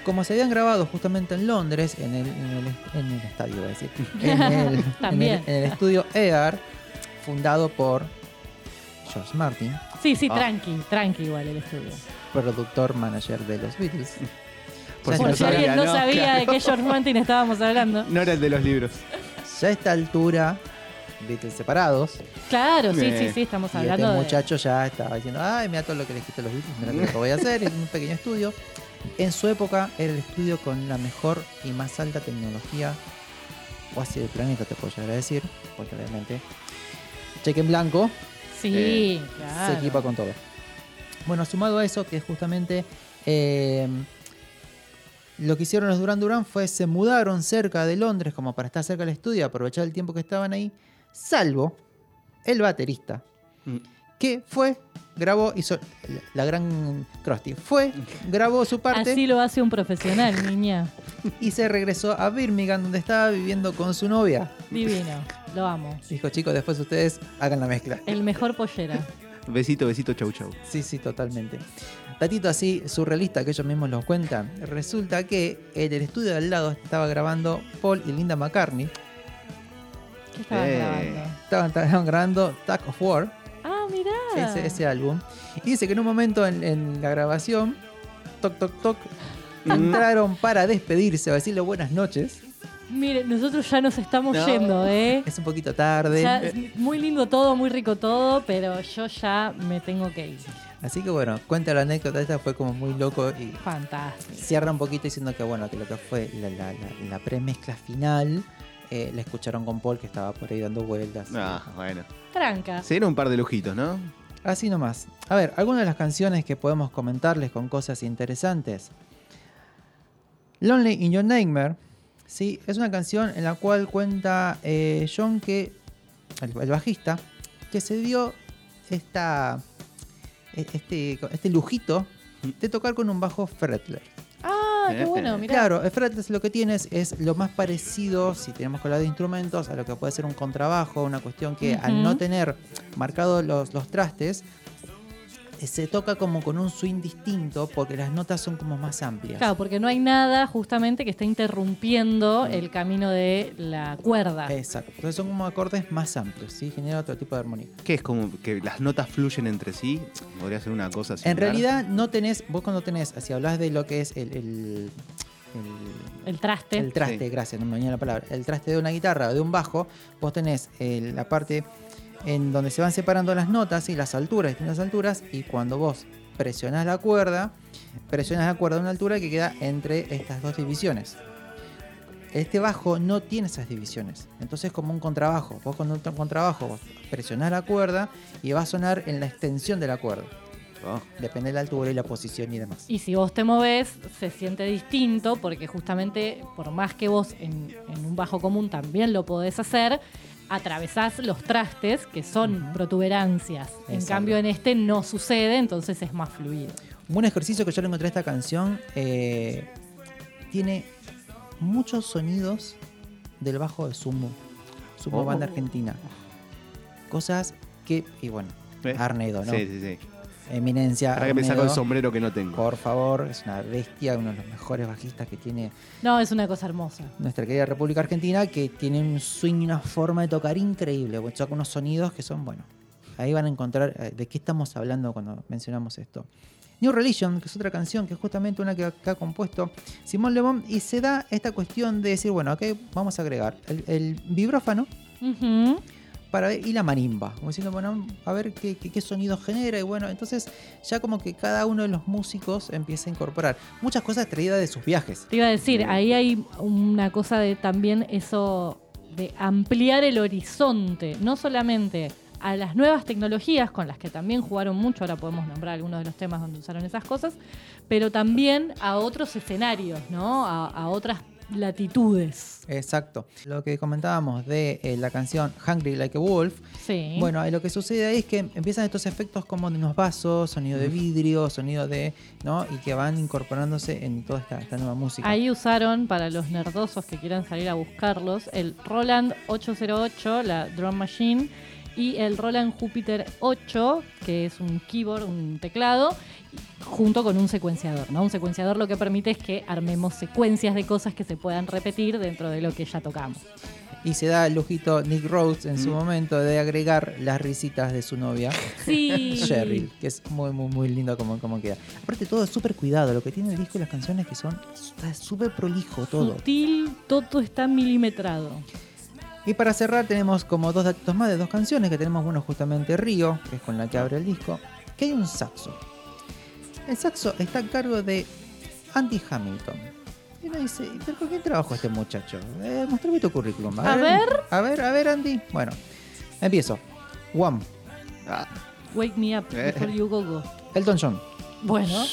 Speaker 1: Como se habían grabado justamente en Londres, en el, en el, en el estadio, iba a decir, [laughs] en el, en el-
Speaker 2: También.
Speaker 1: en el estudio EAR, fundado por George Martin,
Speaker 2: Sí, sí,
Speaker 3: Ah.
Speaker 2: tranqui, tranqui igual el estudio.
Speaker 1: productor manager de los Beatles.
Speaker 3: Por si
Speaker 1: no sabía,
Speaker 2: alguien no
Speaker 3: no,
Speaker 2: sabía
Speaker 3: claro.
Speaker 2: de qué George Martin estábamos hablando.
Speaker 3: No era el de los libros.
Speaker 1: Ya a esta altura, Beatles separados,
Speaker 2: Claro, sí,
Speaker 3: Eh,
Speaker 2: sí, sí, estamos
Speaker 1: y
Speaker 2: hablando
Speaker 1: este
Speaker 2: de...
Speaker 1: muchacho ya estaba diciendo, ay, mira todo lo que le quité a los Beatles, mira lo que voy a hacer, en un pequeño estudio. En su época era el estudio con la mejor y más alta tecnología, o así del planeta te puedo llegar a decir, porque obviamente cheque en blanco,
Speaker 2: Sí,
Speaker 1: Eh,
Speaker 2: claro.
Speaker 1: se equipa con todo. Bueno, sumado a eso, que justamente eh, lo que hicieron los Duran Duran fue se mudaron cerca de Londres como para estar cerca del estudio aprovechar el tiempo que estaban ahí, salvo el baterista,
Speaker 3: Mm.
Speaker 1: que fue, grabó, hizo la- la gran Krusty, fue, grabó su parte
Speaker 2: Así lo hace un profesional, [laughs] niña.
Speaker 1: y se regresó a Birmingham donde estaba viviendo con su novia.
Speaker 2: Divino, lo amo.
Speaker 1: Dijo, chicos, después ustedes hagan la mezcla.
Speaker 2: El mejor pollera.
Speaker 3: Besito, besito, chau, chau.
Speaker 1: Sí, sí, totalmente. Datito así surrealista que ellos mismos los cuentan. Resulta que en el estudio de al lado estaba grabando Paul y Linda McCartney.
Speaker 2: ¿Qué estaban
Speaker 3: Eh.
Speaker 2: grabando?
Speaker 1: Estaban, estaban grabando Tag of War,
Speaker 2: Ah, mirá.
Speaker 1: ese, ese álbum. Y dice que en un momento en, en la grabación, toc, toc, toc, entraron para despedirse o decirle buenas noches.
Speaker 2: Mire, nosotros ya nos estamos
Speaker 3: No.
Speaker 2: yendo, ¿eh? [laughs]
Speaker 1: Es un poquito tarde.
Speaker 2: Ya, muy lindo todo, muy rico todo, pero yo ya me tengo que ir.
Speaker 1: Así que bueno, cuenta la anécdota esta, fue como muy loco y
Speaker 2: Fantástico.
Speaker 1: cierra un poquito diciendo que bueno, que lo que fue la, la, la- la premezcla final, eh, la escucharon con Paul que estaba por ahí dando vueltas.
Speaker 3: Ah, bueno.
Speaker 2: Tranca.
Speaker 3: Se dieron un par de lujitos, ¿no?
Speaker 1: Así nomás. A ver, algunas de las canciones que podemos comentarles con cosas interesantes. Lonely in Your Nightmare, ¿sí? Es una canción en la cual cuenta eh, John que, el, el bajista, que se dio esta, este, este lujito de tocar con un bajo fretless.
Speaker 2: Ah, qué bueno, mirá.
Speaker 1: Claro, el fretless lo que tienes es lo más parecido, si tenemos que hablar de instrumentos, a lo que puede ser un contrabajo, una cuestión que al no tener marcados los, los trastes, se toca como con un swing distinto porque las notas son como más amplias.
Speaker 2: Claro, porque no hay nada justamente que esté interrumpiendo el camino de la cuerda.
Speaker 1: Exacto. Entonces son como acordes más amplios, ¿sí? Genera otro tipo de armonía.
Speaker 3: ¿Qué es como que las notas fluyen entre sí? Podría ser una cosa así.
Speaker 1: En realidad no tenés, vos cuando tenés, si hablas de lo que es el, el, el-
Speaker 2: El traste.
Speaker 1: el traste,
Speaker 3: Sí.
Speaker 1: gracias, no me venía la palabra, el traste de una guitarra o de un bajo, vos tenés eh, la parte en donde se van separando las notas y las alturas, distintas alturas, y cuando vos presionás la cuerda, presionas la cuerda a una altura que queda entre estas dos divisiones. Este bajo no tiene esas divisiones, entonces es como un contrabajo. Vos con un contrabajo vos presionás la cuerda y va a sonar en la extensión de la cuerda.
Speaker 3: Oh,
Speaker 1: Depende de la altura y la posición y demás.
Speaker 2: Y si vos te movés, se siente distinto porque justamente por más que vos en, en un bajo común también lo podés hacer, atravesás los trastes que son protuberancias. En cambio en este no sucede, entonces es más fluido.
Speaker 1: Un buen ejercicio que yo le encontré a esta canción eh, tiene muchos sonidos del bajo de Sumo, Sumo
Speaker 3: Oh.
Speaker 1: banda argentina. Cosas que, y bueno,
Speaker 3: ¿Eh?
Speaker 1: Arnedo, ¿no?
Speaker 3: Sí, sí, sí.
Speaker 1: Eminencia.
Speaker 3: Ahora que me saco el sombrero que no tengo.
Speaker 1: Por favor, es una bestia, uno de los mejores bajistas que tiene
Speaker 2: No, es una cosa hermosa.
Speaker 1: nuestra querida República Argentina, que tiene un swing y una forma de tocar increíble. Toca unos sonidos que son, bueno, ahí van a encontrar eh, de qué estamos hablando cuando mencionamos esto. New Religion, que es otra canción, que es justamente una que, que ha compuesto Simón Le Bon, y se da esta cuestión de decir, bueno, aquí vamos a agregar el, el vibrófano
Speaker 2: Ujú.
Speaker 1: Para ver- y la marimba, como diciendo, bueno, a ver qué, qué, qué sonido genera, y bueno, entonces ya como que cada uno de los músicos empieza a incorporar muchas cosas traídas de sus viajes.
Speaker 2: Te iba a decir, ahí hay una cosa de también eso de ampliar el horizonte, no solamente a las nuevas tecnologías con las que también jugaron mucho, ahora podemos nombrar algunos de los temas donde usaron esas cosas, pero también a otros escenarios, ¿no? A, a otras latitudes.
Speaker 1: Exacto. Lo que comentábamos de eh, la canción Hungry Like a Wolf,
Speaker 2: Sí.
Speaker 1: Bueno, lo que sucede ahí es que empiezan estos efectos como de unos vasos, sonido de vidrio, sonido de. ¿no? Y que van incorporándose en toda esta, esta nueva música.
Speaker 2: Ahí usaron, para los nerdosos que quieran salir a buscarlos, el Roland 808, la drum machine, y el Roland Jupiter 8, que es un keyboard, un teclado, junto con un secuenciador. ¿no? Un secuenciador lo que permite es que armemos secuencias de cosas que se puedan repetir dentro de lo que ya tocamos.
Speaker 1: Y se da el lujito Nick Rhodes en
Speaker 3: Mm.
Speaker 1: su momento de agregar las risitas de su novia,
Speaker 2: Sí. [laughs]
Speaker 1: Cheryl, que es muy, muy, muy lindo como, como queda. Aparte, todo es súper cuidado. Lo que tiene el disco y las canciones que son. Está súper prolijo todo.
Speaker 2: Sutil, todo está milimetrado.
Speaker 1: Y para cerrar tenemos como dos datos más de dos canciones que tenemos uno justamente Río, que es con la que abre el disco, que hay un saxo. El saxo está a cargo de Andy Hamilton. Y uno dice, ¿pero con quién trabajó este muchacho? Eh, mostrame tu currículum.
Speaker 2: A ver.
Speaker 1: A ver, a ver, Andy. Bueno, empiezo. One,
Speaker 3: Ah,
Speaker 2: Wake me up
Speaker 3: Eh.
Speaker 2: before you go go.
Speaker 1: Elton John,
Speaker 2: Bueno,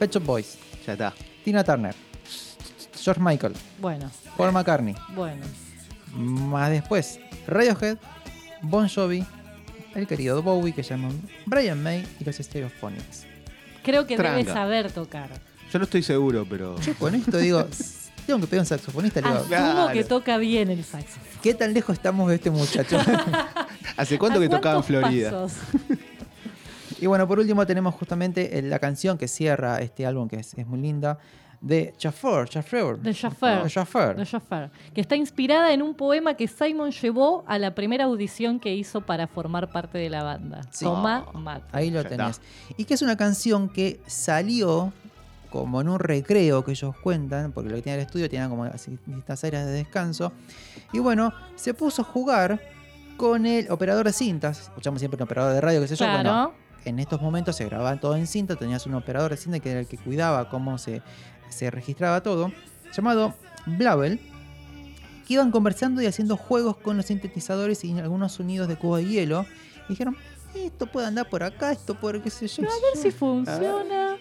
Speaker 1: Pet Shop Boys,
Speaker 3: ya está.
Speaker 1: Tina Turner, George Michael,
Speaker 2: bueno,
Speaker 1: Paul McCartney.
Speaker 2: bueno.
Speaker 1: Más después, Radiohead, Bon Jovi, el querido Bowie que llaman Brian May y los Stereophonics.
Speaker 2: Creo que debe
Speaker 3: Tranca.
Speaker 2: saber tocar.
Speaker 3: Yo no estoy seguro, pero.
Speaker 1: Yo con esto digo, [laughs] tengo que pedir un saxofonista.
Speaker 2: Asumo
Speaker 3: Claro.
Speaker 2: que toca bien el saxo.
Speaker 1: ¿qué tan lejos estamos de este muchacho? [laughs]
Speaker 3: ¿Hace cuánto
Speaker 2: ¿A
Speaker 3: que tocaba en Florida?
Speaker 2: pasos?
Speaker 1: y bueno, por último tenemos justamente la canción que cierra este álbum que es, es muy linda, de Chauffeur, Chauffeur.
Speaker 2: The Chauffeur.
Speaker 1: The Chauffeur.
Speaker 2: The Chauffeur, que está inspirada en un poema que Simon llevó a la primera audición que hizo para formar parte de la banda.
Speaker 1: Sí.
Speaker 2: Toma mate.
Speaker 1: Ahí lo tenés. Y que es una canción que salió como en un recreo que ellos cuentan, porque lo que tenía el estudio tenía como distintas áreas de descanso. Y bueno, se puso a jugar con el operador de cintas. Escuchamos siempre un operador de radio, qué sé yo.
Speaker 2: Claro.
Speaker 1: Bueno, en estos momentos se grababa todo en cinta, tenías un operador de cinta que era el que cuidaba cómo se, se registraba todo, llamado Blavel, que iban conversando y haciendo juegos con los sintetizadores y algunos sonidos de cubo de hielo. Y dijeron, esto puede andar por acá, esto por qué sé yo.
Speaker 2: A ver si funciona.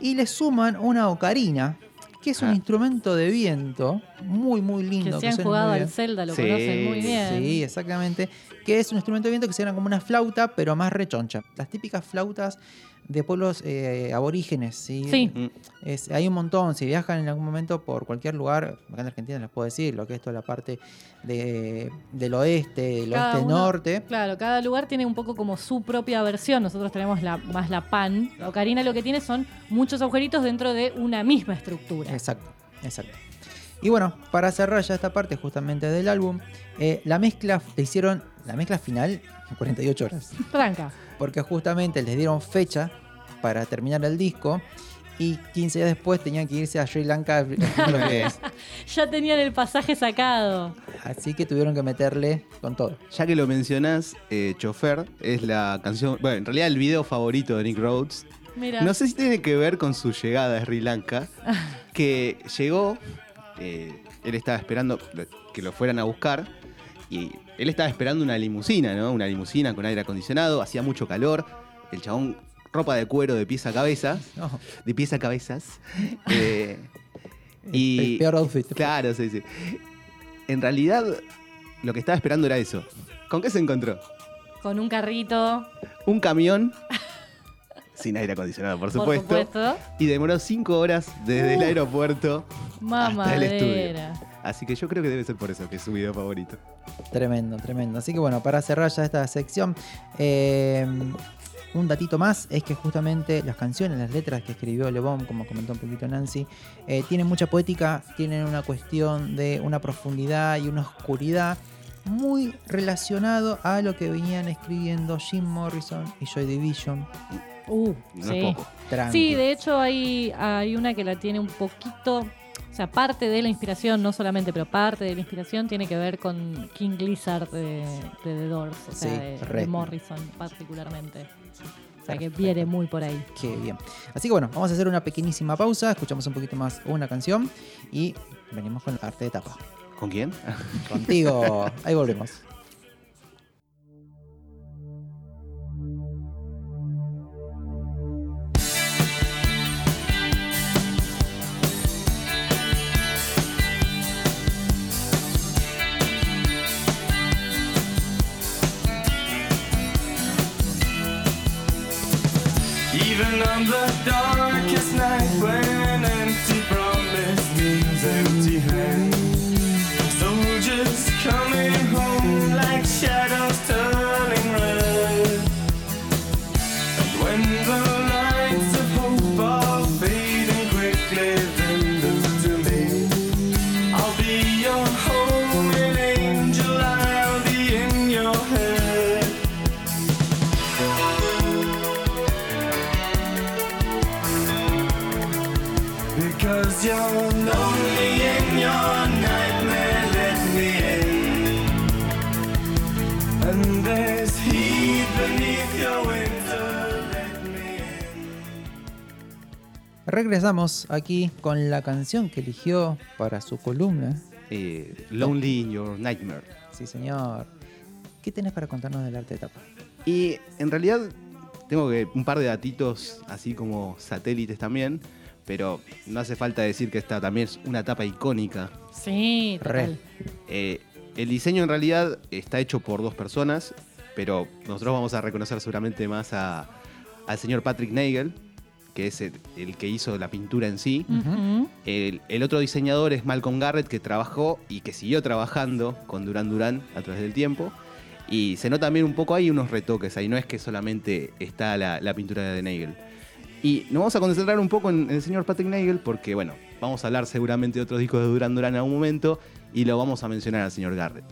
Speaker 1: Y le suman una ocarina, que es un
Speaker 3: Ah.
Speaker 1: instrumento de viento muy, muy lindo.
Speaker 2: Que se han jugado al. Zelda, lo
Speaker 3: Sí,
Speaker 2: conocen muy bien.
Speaker 1: Sí, exactamente. que es un instrumento de viento que se llama como una flauta, pero más rechoncha. Las típicas flautas de pueblos eh, aborígenes, ¿sí?
Speaker 2: Sí.
Speaker 1: Es- hay un montón, si viajan en algún momento por cualquier lugar, acá en Argentina les puedo decir, lo que es toda la parte de- del oeste, del
Speaker 2: Cada
Speaker 1: oeste
Speaker 2: uno-
Speaker 1: norte.
Speaker 2: Claro, cada lugar tiene un poco como su propia versión. Nosotros tenemos la, más la pan. Ocarina lo que tiene son muchos agujeritos dentro de una misma estructura.
Speaker 1: Exacto, exacto. Y bueno, para cerrar ya esta parte justamente del álbum, eh, la mezcla, le hicieron la mezcla final 48 horas.
Speaker 2: Tranca.
Speaker 1: Porque justamente les dieron fecha para terminar el disco y 15 días después tenían que irse a Sri Lanka. [laughs]
Speaker 2: Ya tenían el pasaje sacado.
Speaker 1: Así que tuvieron que meterle con todo.
Speaker 3: Ya que lo mencionás, eh, Chofer es la canción, bueno, en realidad el video favorito de Nick Rhodes.
Speaker 2: Mira.
Speaker 3: No sé si tiene que ver con su llegada a Sri Lanka, [laughs] que llegó, eh, él estaba esperando que lo fueran a buscar y él estaba esperando una limusina, ¿no? Una limusina con aire acondicionado, hacía mucho calor, el chabón ropa de cuero de pies a cabeza,
Speaker 1: No,
Speaker 3: de pies a cabezas. [laughs] eh, y
Speaker 1: el peor outfit.
Speaker 3: Claro, sí, sí. En realidad, lo que estaba esperando era eso. ¿Con qué se encontró?
Speaker 2: Con un carrito,
Speaker 3: Un camión sin aire acondicionado, por
Speaker 2: por
Speaker 3: supuesto.
Speaker 2: supuesto.
Speaker 3: Y demoró cinco horas desde el aeropuerto hasta el estudio. Así que yo creo que debe ser por eso que es su video favorito.
Speaker 1: Tremendo, tremendo. Así que bueno, para cerrar ya esta sección, eh, un datito más es que justamente las canciones, las letras que escribió Le Bon, como comentó un poquito Nancy, eh, tienen mucha poética, tienen una cuestión de una profundidad y una oscuridad muy relacionado a lo que venían escribiendo Jim Morrison y Joy Division.
Speaker 2: Uh,
Speaker 3: No
Speaker 2: sí.
Speaker 3: es poco.
Speaker 2: Sí, de hecho hay, hay una que la tiene un poquito, o sea, parte de la inspiración, no solamente, pero parte de la inspiración tiene que ver con King Lizard de, de The Doors, o sea,
Speaker 1: Sí,
Speaker 2: de. Morrison particularmente. O sea, que viene muy por ahí.
Speaker 1: Qué bien. Así que bueno, vamos a hacer una pequeñísima pausa, escuchamos un poquito más una canción y venimos con la arte de tapa.
Speaker 3: ¿Con quién?
Speaker 1: Contigo, ahí volvemos.
Speaker 6: Even on the darkest night when empty promise means empty hands. Soldiers coming home like shadows Because you're lonely in your nightmare, let me in. And there's heat beneath your winter, let me in.
Speaker 1: Regresamos aquí con la canción que eligió para su columna.
Speaker 3: Eh, Lonely in Your Nightmare.
Speaker 1: Sí, señor. ¿Qué tenés para contarnos del arte de tapa?
Speaker 3: Y en realidad tengo que un par de datitos así como satélites también, pero no hace falta decir que esta también es una etapa icónica.
Speaker 2: Sí, total.
Speaker 3: Eh, el diseño en realidad está hecho por dos personas, pero nosotros vamos a reconocer seguramente más a- al señor Patrick Nagel, que es el, el que hizo la pintura en sí. El, el otro diseñador es Malcolm Garrett, que trabajó y que siguió trabajando con Duran Duran a través del tiempo. Y se nota también un poco ahí unos retoques ahí, no es que solamente está la, la pintura de Nagel. Y nos vamos a concentrar un poco en, el señor Patrick Nagel porque, bueno, vamos a hablar seguramente de otros discos de Duran Duran en algún momento y lo vamos a mencionar al señor Garrett.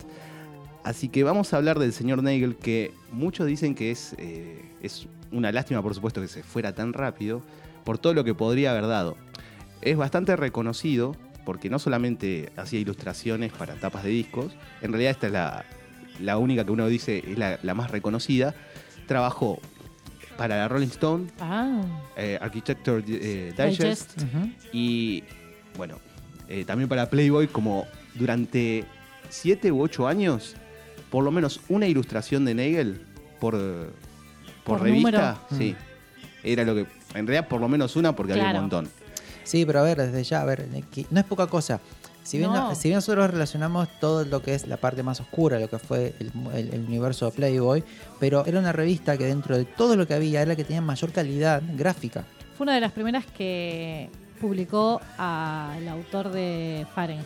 Speaker 3: Así que vamos a hablar del señor Nagel que muchos dicen que es, eh, es una lástima, por supuesto, que se fuera tan rápido por todo lo que podría haber dado. Es bastante reconocido porque no solamente hacía ilustraciones para tapas de discos, en realidad esta es la, la única que uno dice es la más reconocida. Trabajó para la Rolling Stone,
Speaker 2: Ah,
Speaker 3: eh, Architecture eh, Digest, y bueno, eh, también para Playboy como durante 7 u 8 años, por lo menos una ilustración de Nagel por, por,
Speaker 2: Por
Speaker 3: revista,
Speaker 1: número.
Speaker 3: sí. Era lo que, en realidad por lo menos una porque había un montón.
Speaker 1: Sí, pero a ver, desde ya, a ver, no es poca cosa. Si bien,
Speaker 2: No.
Speaker 1: si bien nosotros relacionamos todo lo que es la parte más oscura, lo que fue el, el- el universo de Playboy, pero era una revista que dentro de todo lo que había era la que tenía mayor calidad gráfica.
Speaker 2: Fue una de las primeras que publicó al autor de Fahrenheit,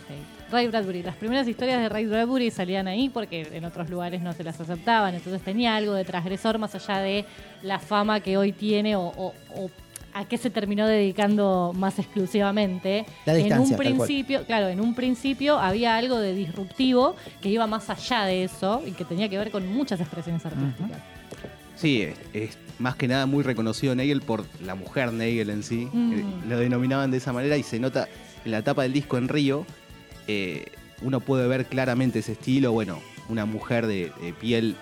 Speaker 2: Ray Bradbury. Las primeras historias de Ray Bradbury salían ahí porque en otros lugares no se las aceptaban, entonces tenía algo de transgresor más allá de la fama que hoy tiene o, o- o a qué se terminó dedicando más exclusivamente.
Speaker 1: La
Speaker 2: en
Speaker 1: distancia,
Speaker 2: un
Speaker 1: tal cual.
Speaker 2: principio, claro, en un principio había algo de disruptivo que iba más allá de eso y que tenía que ver con muchas expresiones artísticas.
Speaker 3: Sí, es, es más que nada muy reconocido Nagel por la mujer Nagel en sí.
Speaker 2: Mm.
Speaker 3: Eh, Lo denominaban de esa manera y se nota en la tapa del disco en Río. eh, uno puede ver claramente ese estilo. Bueno, una mujer de, de piel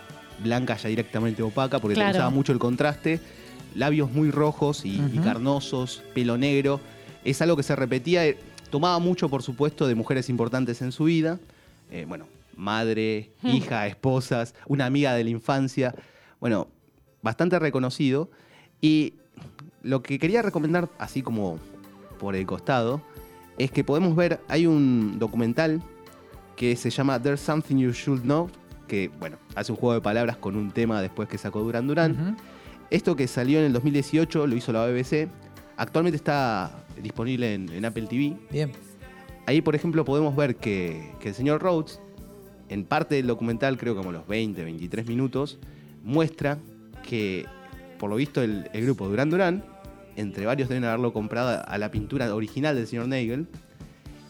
Speaker 3: blanca ya directamente opaca porque
Speaker 2: Claro.
Speaker 3: le usaba mucho el contraste. Labios muy rojos y, carnosos, pelo negro. Es algo que se repetía. eh, Tomaba mucho, por supuesto, de mujeres importantes en su vida. Eh, bueno, madre,
Speaker 2: Hmm.
Speaker 3: hija, esposas, una amiga de la infancia. Bueno, bastante reconocido. Y lo que quería recomendar, así como por el costado, es que podemos ver, hay un documental que se llama There's Something You Should Know, que, bueno, hace un juego de palabras con un tema después que sacó Duran Duran. Esto que salió en el 2018 lo hizo la BBC. Actualmente está disponible en, en Apple TV.
Speaker 1: Bien.
Speaker 3: Ahí, por ejemplo, podemos ver que, que el señor Rhodes, en parte del documental, creo como los 20, 23 minutos, muestra que, por lo visto, el, el grupo Duran Duran, entre varios deben haberlo comprado a la pintura original del señor Nagel.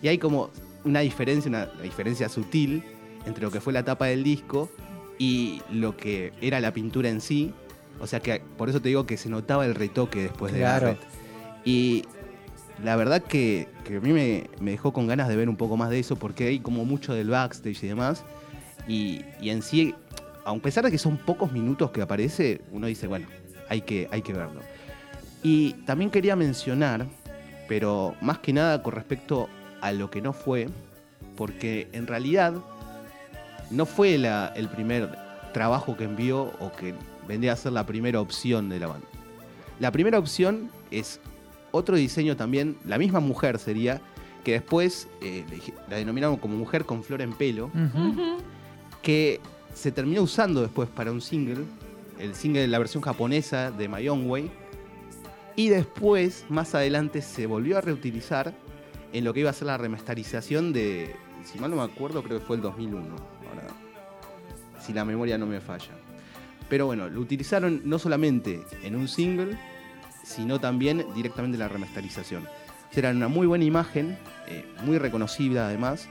Speaker 3: Y hay como una diferencia, una diferencia sutil entre lo que fue la tapa del disco y lo que era la pintura en sí. O sea que por eso te digo que se notaba el retoque después de
Speaker 1: Claro.
Speaker 3: Garrett. Y la verdad que, que a mí me, me dejó con ganas de ver un poco más de eso porque hay como mucho del backstage y demás. Y, y en sí, a pesar de que son pocos minutos que aparece, uno dice, bueno, hay que, hay que verlo. Y también quería mencionar, pero más que nada con respecto a lo que no fue, porque en realidad no fue la- el primer trabajo que envió o que vendría a ser la primera opción de la banda. La primera opción es otro diseño también, la misma mujer sería, que después eh, la denominaron como mujer con flor en pelo, que se terminó usando después para un single, el single de la versión japonesa de My Own Way, y después, más adelante, se volvió a reutilizar en lo que iba a ser la remasterización de, si mal no me acuerdo, creo que fue el 2001, ahora, si la memoria no me falla. Pero bueno, lo utilizaron no solamente en un single, sino también directamente en la remasterización. Era una muy buena imagen, eh, muy reconocible además,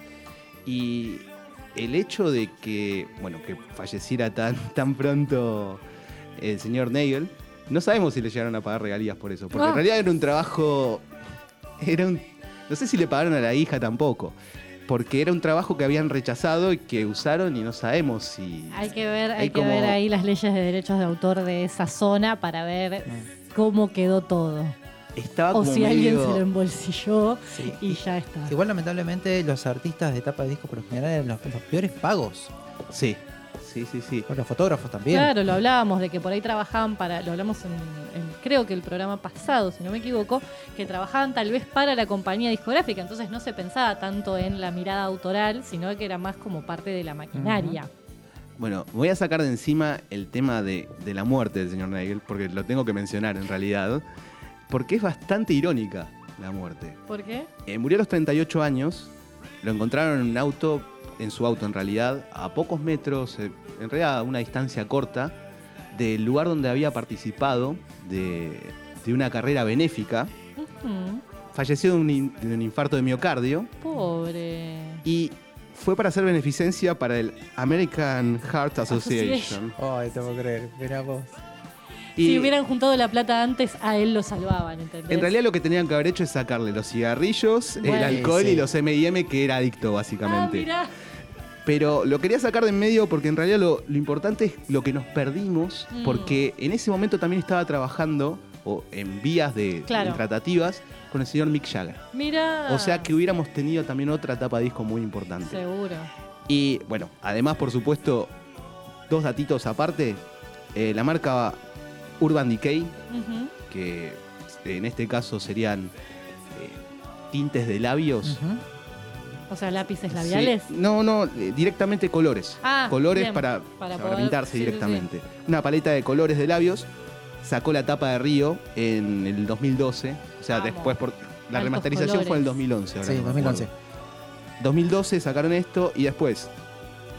Speaker 3: y el hecho de que, bueno, que falleciera tan, [laughs] tan pronto el señor Nagel, no sabemos si le llegaron a pagar regalías por eso, porque en realidad era un trabajo, era un, no sé si le pagaron a la hija tampoco, porque era un trabajo que habían rechazado y que usaron y no sabemos si...
Speaker 2: Hay que ver, hay,
Speaker 3: Hay
Speaker 2: que
Speaker 3: como-
Speaker 2: ver ahí las leyes de derechos de autor de esa zona para ver cómo quedó todo.
Speaker 3: Estaba
Speaker 2: O
Speaker 3: como
Speaker 2: si alguien se lo embolsilló
Speaker 1: Sí.
Speaker 2: y ya está.
Speaker 1: Igual lamentablemente los artistas de tapa de disco por lo general eran los, los peores pagos.
Speaker 3: Sí, sí, sí, sí.
Speaker 1: Con los fotógrafos también.
Speaker 2: Claro, lo hablábamos de que por ahí trabajaban para, lo hablamos en, en- creo que el programa pasado, si no me equivoco, que trabajaban tal vez para la compañía discográfica, entonces no se pensaba tanto en la mirada autoral, sino que era más como parte de la maquinaria.
Speaker 3: Bueno, voy a sacar de encima el tema de, de la muerte del señor Nagel, porque lo tengo que mencionar en realidad, porque es bastante irónica la muerte.
Speaker 2: ¿Por qué?
Speaker 3: Eh, murió a los 38 años, lo encontraron en un auto, en su auto en realidad, a pocos metros, eh, en realidad a una distancia corta, del lugar donde había participado de, de una carrera benéfica. Falleció de un, in- de un infarto de miocardio
Speaker 2: Pobre.
Speaker 3: y fue para hacer beneficencia para el American Heart Association.
Speaker 1: Ay, te puedo creer. Mirá vos.
Speaker 3: Y
Speaker 2: si hubieran juntado la plata antes, a él lo salvaban, ¿entendés?
Speaker 3: en realidad lo que tenían que haber hecho es sacarle los cigarrillos, el alcohol
Speaker 1: Sí,
Speaker 3: y los M&M que era adicto
Speaker 2: Ah,
Speaker 3: básicamente.
Speaker 2: mirá.
Speaker 3: Pero lo quería sacar de en medio porque en realidad lo, lo importante es lo que nos perdimos,
Speaker 2: Mm.
Speaker 3: porque en ese momento también estaba trabajando o en vías de,
Speaker 2: Claro.
Speaker 3: de tratativas con el señor Mick Jagger.
Speaker 2: Mira.
Speaker 3: O sea que hubiéramos tenido también otra etapa de disco muy importante.
Speaker 2: Seguro.
Speaker 3: Y bueno, además, por supuesto, dos datitos aparte. eh, la marca Urban Decay, que en este caso serían eh, tintes de labios.
Speaker 2: O sea, lápices
Speaker 3: Sí.
Speaker 2: labiales.
Speaker 3: No, no, eh, directamente colores.
Speaker 2: Ah,
Speaker 3: colores
Speaker 2: bien,
Speaker 3: para,
Speaker 2: para
Speaker 3: para
Speaker 2: poder-
Speaker 3: pintarse
Speaker 2: sí, sí,
Speaker 3: directamente. Una paleta de colores de labios. Sacó la tapa de Río en el 2012. O sea,
Speaker 2: Vamos.
Speaker 3: después por la
Speaker 2: Altos
Speaker 3: remasterización fue en el
Speaker 2: colores.
Speaker 3: 2011. ahora
Speaker 1: Sí,
Speaker 3: no me
Speaker 1: 2011.
Speaker 3: acuerdo. 2012 sacaron esto y después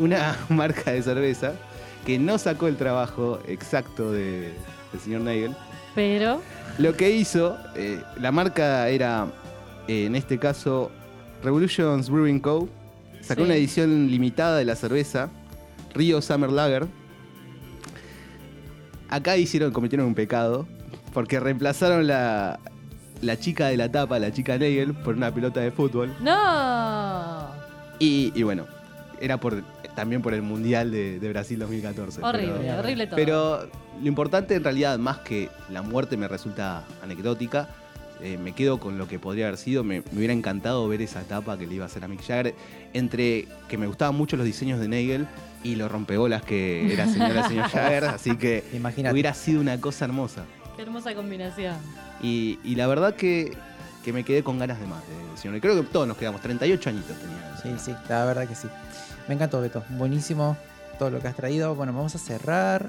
Speaker 3: una [laughs] marca de cerveza que no sacó el trabajo exacto de- del señor Nagel.
Speaker 2: Pero.
Speaker 3: Lo que hizo, eh, la marca era, eh, en este caso, Revolutions Brewing Co. Sacó
Speaker 2: Sí.
Speaker 3: una edición limitada de la cerveza, Rio Summer Lager. Acá hicieron, cometieron un pecado, porque reemplazaron la, la chica de la tapa, la chica Nagel, por una pelota de fútbol.
Speaker 2: ¡No!
Speaker 3: Y, y bueno, era por también por el Mundial de, de Brasil 2014. pero-
Speaker 2: Horrible, horrible todo.
Speaker 3: pero lo importante en realidad, más que la muerte me resulta anecdótica, eh, me quedo con lo que podría haber sido. Me, me hubiera encantado ver esa etapa que le iba a hacer a Mick Jagger. Entre que me gustaban mucho los diseños de Nagel y los rompebolas que era señora señor [laughs] Jagger. Así que
Speaker 1: Imagínate.
Speaker 3: hubiera sido una cosa hermosa.
Speaker 2: Qué hermosa combinación.
Speaker 3: Y, y la verdad que, que me quedé con ganas de más del señor. Creo que todos nos quedamos. 38 añitos tenía.
Speaker 1: Sí, sí, la verdad que sí. Me encantó, Beto. Buenísimo todo lo que has traído. Bueno, vamos a cerrar.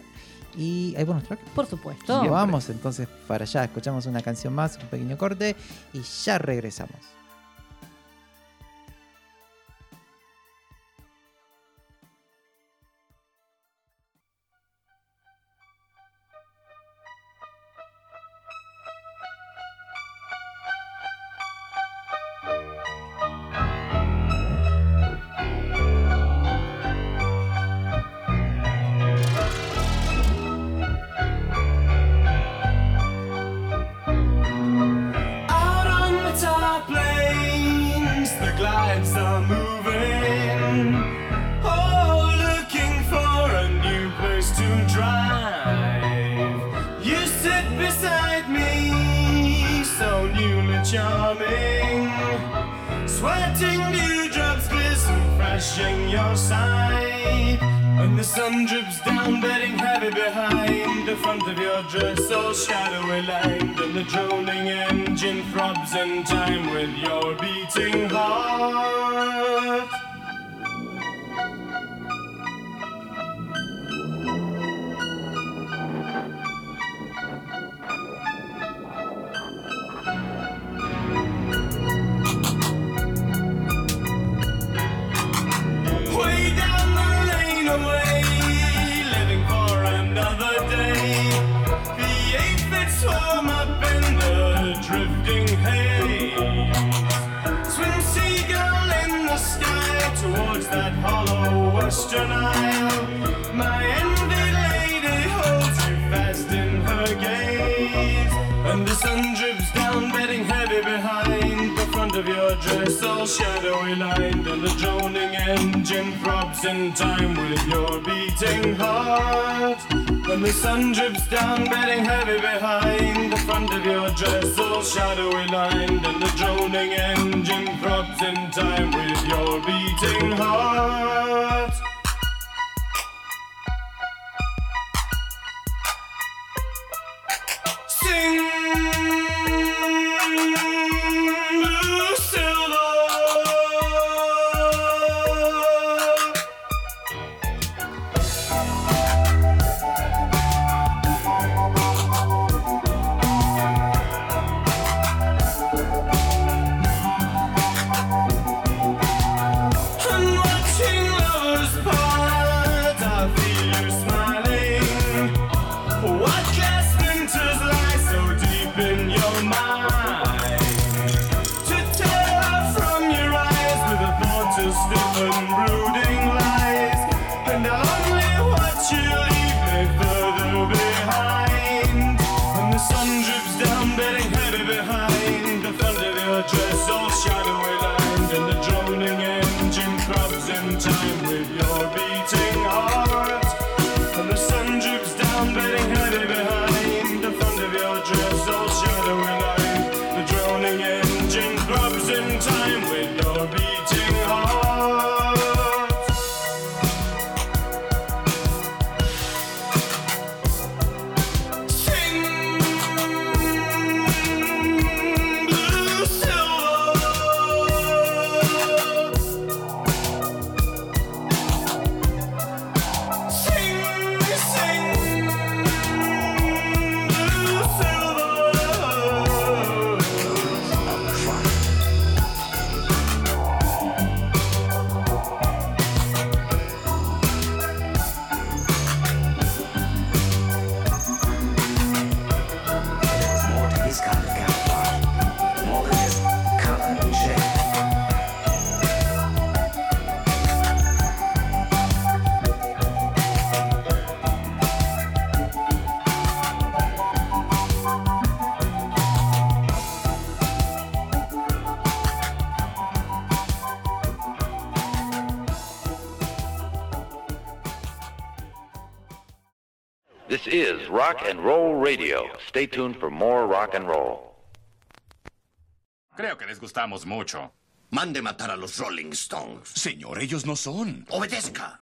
Speaker 1: Y hay bonus track.
Speaker 2: Por supuesto.
Speaker 3: Siempre.
Speaker 1: Vamos entonces para allá. Escuchamos una canción más, un pequeño corte. Y ya regresamos.
Speaker 6: The
Speaker 4: is Rock and Roll Radio. Stay tuned for more rock and roll.
Speaker 7: Creo que les gustamos mucho.
Speaker 8: Mande matar a los Rolling Stones.
Speaker 7: Señor, ellos no son.
Speaker 8: Obedezca.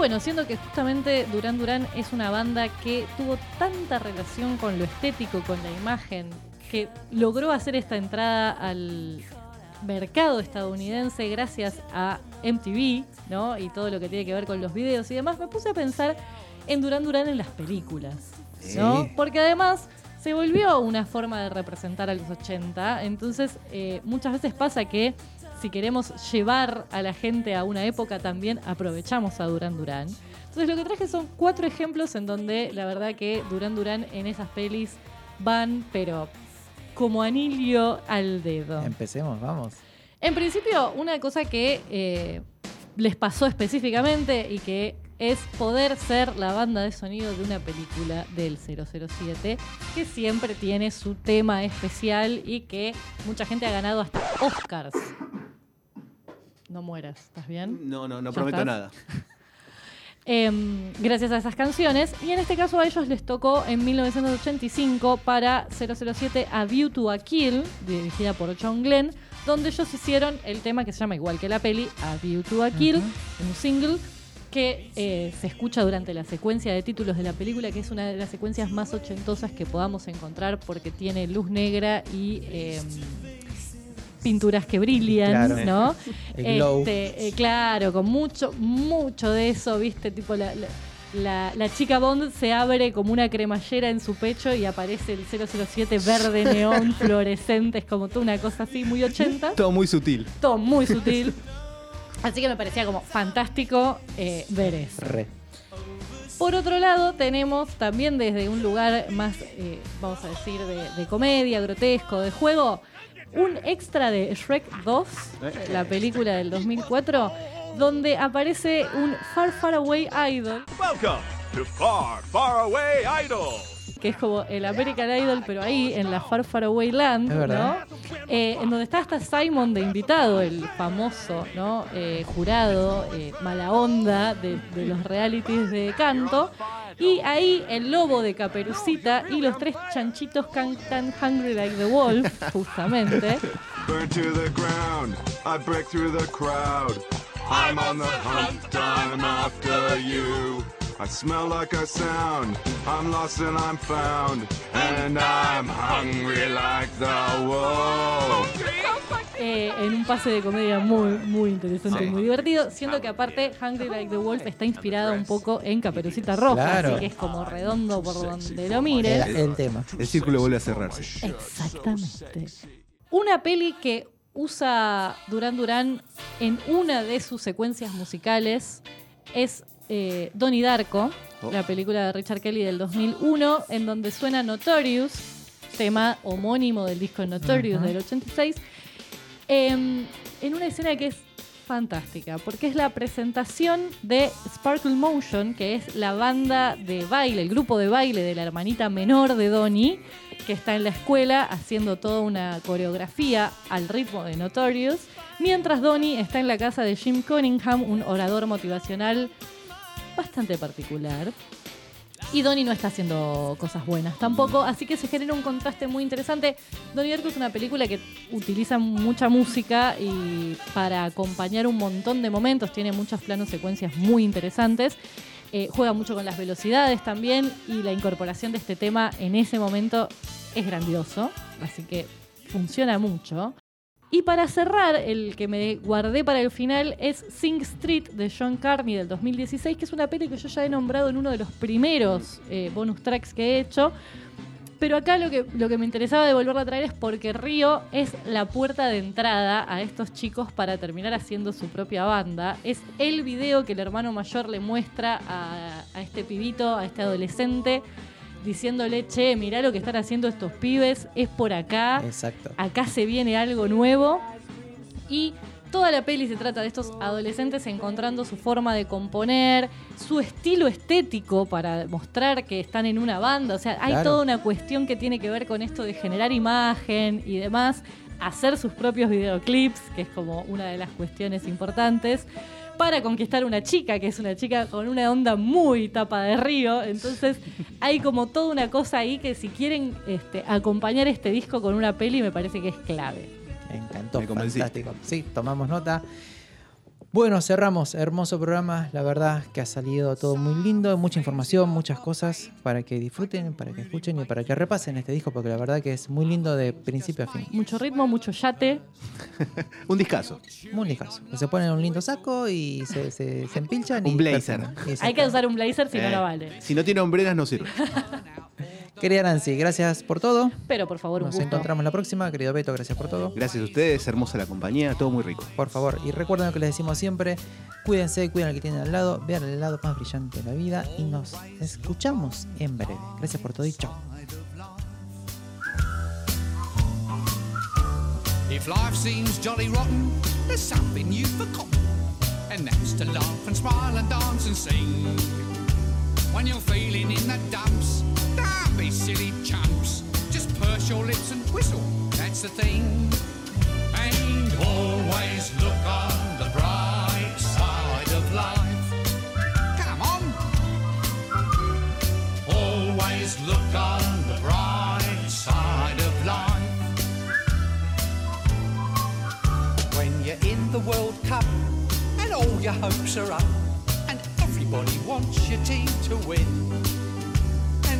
Speaker 2: Bueno, siendo que justamente Duran Duran es una banda que tuvo tanta relación con lo estético, con la imagen, que logró hacer esta entrada al mercado estadounidense gracias a MTV, ¿no? Y todo lo que tiene que ver con los videos y demás, me puse a pensar en Duran Duran en las películas, ¿no?
Speaker 1: Sí.
Speaker 2: Porque además se volvió una forma de representar a los 80, entonces eh, muchas veces pasa que si queremos llevar a la gente a una época también aprovechamos a Duran Duran. Entonces lo que traje son cuatro ejemplos en donde la verdad que Duran Duran en esas pelis van, pero como anillo al dedo.
Speaker 1: Empecemos, vamos.
Speaker 2: En principio, una cosa que eh, les pasó específicamente y que es poder ser la banda de sonido de una película del 007 que siempre tiene su tema especial y que mucha gente ha ganado hasta Oscars. No mueras, ¿estás bien?
Speaker 3: No, no, no
Speaker 2: ¿Ya
Speaker 3: prometo
Speaker 2: estás?
Speaker 3: nada. [laughs]
Speaker 2: Em, gracias a esas canciones. Y en este caso a ellos les tocó en 1985 para 007 A View to a Kill, dirigida por John Glenn, donde ellos hicieron el tema que se llama igual que la peli, A View to a Kill, un single que eh, se escucha durante la secuencia de títulos de la película, que es una de las secuencias más ochentosas que podamos encontrar porque tiene luz negra y em, pinturas que brillan,
Speaker 1: Claro.
Speaker 2: ¿no? [laughs]
Speaker 1: El glow.
Speaker 2: Este, eh, claro, con mucho, mucho de eso, ¿viste? Tipo la, la, la- la chica Bond se abre como una cremallera en su pecho y aparece el 007 verde neón [laughs] fluorescente, es como toda una cosa así muy 80,
Speaker 3: Todo muy sutil.
Speaker 2: todo muy [laughs] sutil. Así que me parecía como fantástico eh, ver eso.
Speaker 1: Re.
Speaker 2: Por otro lado, tenemos también desde un lugar más, eh, vamos a decir, de, de comedia, grotesco, de juego, un extra de Shrek 2, la película del 2004, donde aparece un Far Far Away Idol,
Speaker 7: Welcome to Far, Far Away Idol.
Speaker 2: Que es como el American Idol, pero ahí en la Far Far Away Land, ¿no?
Speaker 1: verdad.
Speaker 2: Eh, en donde está hasta Simon de invitado, el famoso ¿no? Eh, jurado, eh, mala onda de, de los realities de canto. Y ahí el lobo de Caperucita y los tres chanchitos cantan Hungry Like the Wolf, [laughs] justamente.
Speaker 6: Burn to the ground, I break through the crowd. I'm on the hunt, I'm after you. I smell like a sound, I'm lost and I'm found. And I'm hungry like the wolf.
Speaker 2: eh, en un pase de comedia muy, muy interesante y
Speaker 3: Sí.
Speaker 2: muy divertido, siendo que aparte Hungry Like the Wolf está inspirada un poco en Caperucita Roja,
Speaker 1: Claro.
Speaker 2: así que es como redondo por donde lo mires.
Speaker 1: El, el tema.
Speaker 3: El círculo vuelve a cerrarse.
Speaker 2: Exactamente. Una peli que usa Duran Duran en una de sus secuencias musicales es eh, Donnie Darko,
Speaker 3: Oh.
Speaker 2: la película de Richard Kelly del 2001, en donde suena Notorious, tema homónimo del disco Notorious del 86, em, en una escena que es fantástica, porque es la presentación de Sparkle Motion, que es la banda de baile, el grupo de baile de la hermanita menor de Donnie, que está en la escuela haciendo toda una coreografía al ritmo de Notorious, mientras Donnie está en la casa de Jim Cunningham, un orador motivacional bastante particular. Y Donnie no está haciendo cosas buenas tampoco, así que se genera un contraste muy interesante. Donnie Darko es una película que utiliza mucha música y para acompañar un montón de momentos, tiene muchos planos secuencias muy interesantes. Eh, juega mucho con las velocidades también y la incorporación de este tema en ese momento es grandioso, así que funciona mucho. Y para cerrar, el que me guardé para el final es Sing Street de John Carney del 2016, que es una peli que yo ya he nombrado en uno de los primeros eh, bonus tracks que he hecho. Pero acá lo que, me interesaba de volverla a traer es porque Río es la puerta de entrada a estos chicos para terminar haciendo su propia banda. Es el video que el hermano mayor le muestra a este pibito, a este adolescente, diciéndole, che, mirá lo que están haciendo estos pibes, es por acá
Speaker 1: Exacto.
Speaker 2: acá se viene algo nuevo. Y Toda la peli se trata de estos adolescentes encontrando su forma de componer, su estilo estético para mostrar que están en una banda. O sea, hay
Speaker 1: Claro.
Speaker 2: toda una cuestión que tiene que ver con esto de generar imagen y demás, hacer sus propios videoclips, que es como una de las cuestiones importantes, para conquistar una chica, que es una chica con una onda muy tapa de río. Entonces, hay como toda una cosa ahí que si quieren este, acompañar este disco con una peli, me parece que es clave.
Speaker 1: Me encantó,
Speaker 3: Me
Speaker 1: fantástico. Sí, tomamos nota. Bueno, cerramos. Hermoso programa. La verdad que ha salido todo muy lindo. Mucha información, muchas cosas para que disfruten, para que escuchen y para que repasen este disco, porque la verdad que es muy lindo de principio a fin.
Speaker 2: Mucho ritmo, mucho yate. [laughs]
Speaker 3: Un discazo.
Speaker 1: Muy lijazo. Se ponen un lindo saco y se, se, se empilchan. y
Speaker 3: Un blazer.
Speaker 1: Y
Speaker 2: Hay que usar un blazer si no,
Speaker 3: Eh,
Speaker 2: no vale.
Speaker 3: Si no tiene hombreras, no sirve. [laughs]
Speaker 1: Querida Nancy, gracias por todo.
Speaker 2: Pero por favor, un
Speaker 1: Nos
Speaker 2: gusto.
Speaker 1: encontramos la próxima. Querido Beto, gracias por todo.
Speaker 3: Gracias a ustedes, hermosa la compañía, todo muy rico.
Speaker 1: Por favor, y recuerden lo que les decimos siempre, cuídense, cuiden al que tienen al lado, vean el lado más brillante de la vida y nos escuchamos en breve. Gracias por todo y chao.
Speaker 9: If life seems jolly rotten, there's something you've forgotten. And that's to laugh and smile and dance and sing. When you're feeling in the dumps, be silly chumps. Just purse your lips and whistle, that's the thing. And always look on the bright side of life. Come on. Always look on the bright side of life. When you're in the World Cup and all your hopes are up, and everybody wants your team to win,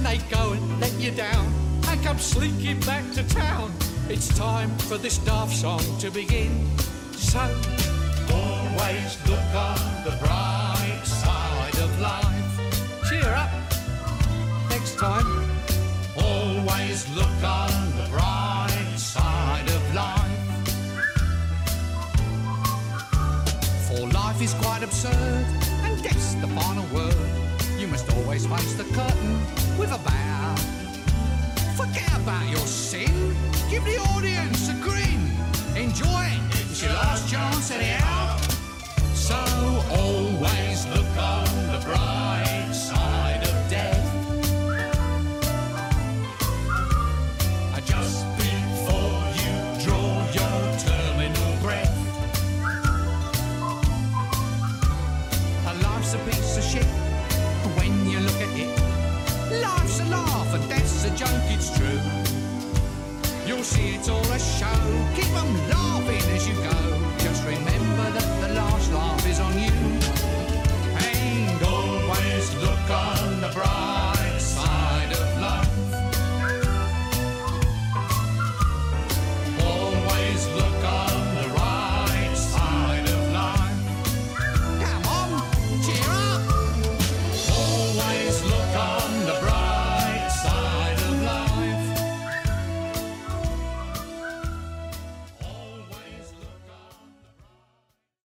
Speaker 9: and they go and let you down and come slinking back to town. It's time for this daft song to begin. So always look on the bright side of life. Cheer up. Next time, always look on the bright side of life. For life is quite absurd, and death's the final word. You must always face the curtain with a bow. Forget about your sin, give the audience a grin. Enjoy it, it's your last chance anyhow. So always look on the bright it's all a show. Laughing as you go. Just remember that the last laugh is on you. Always look on the bright.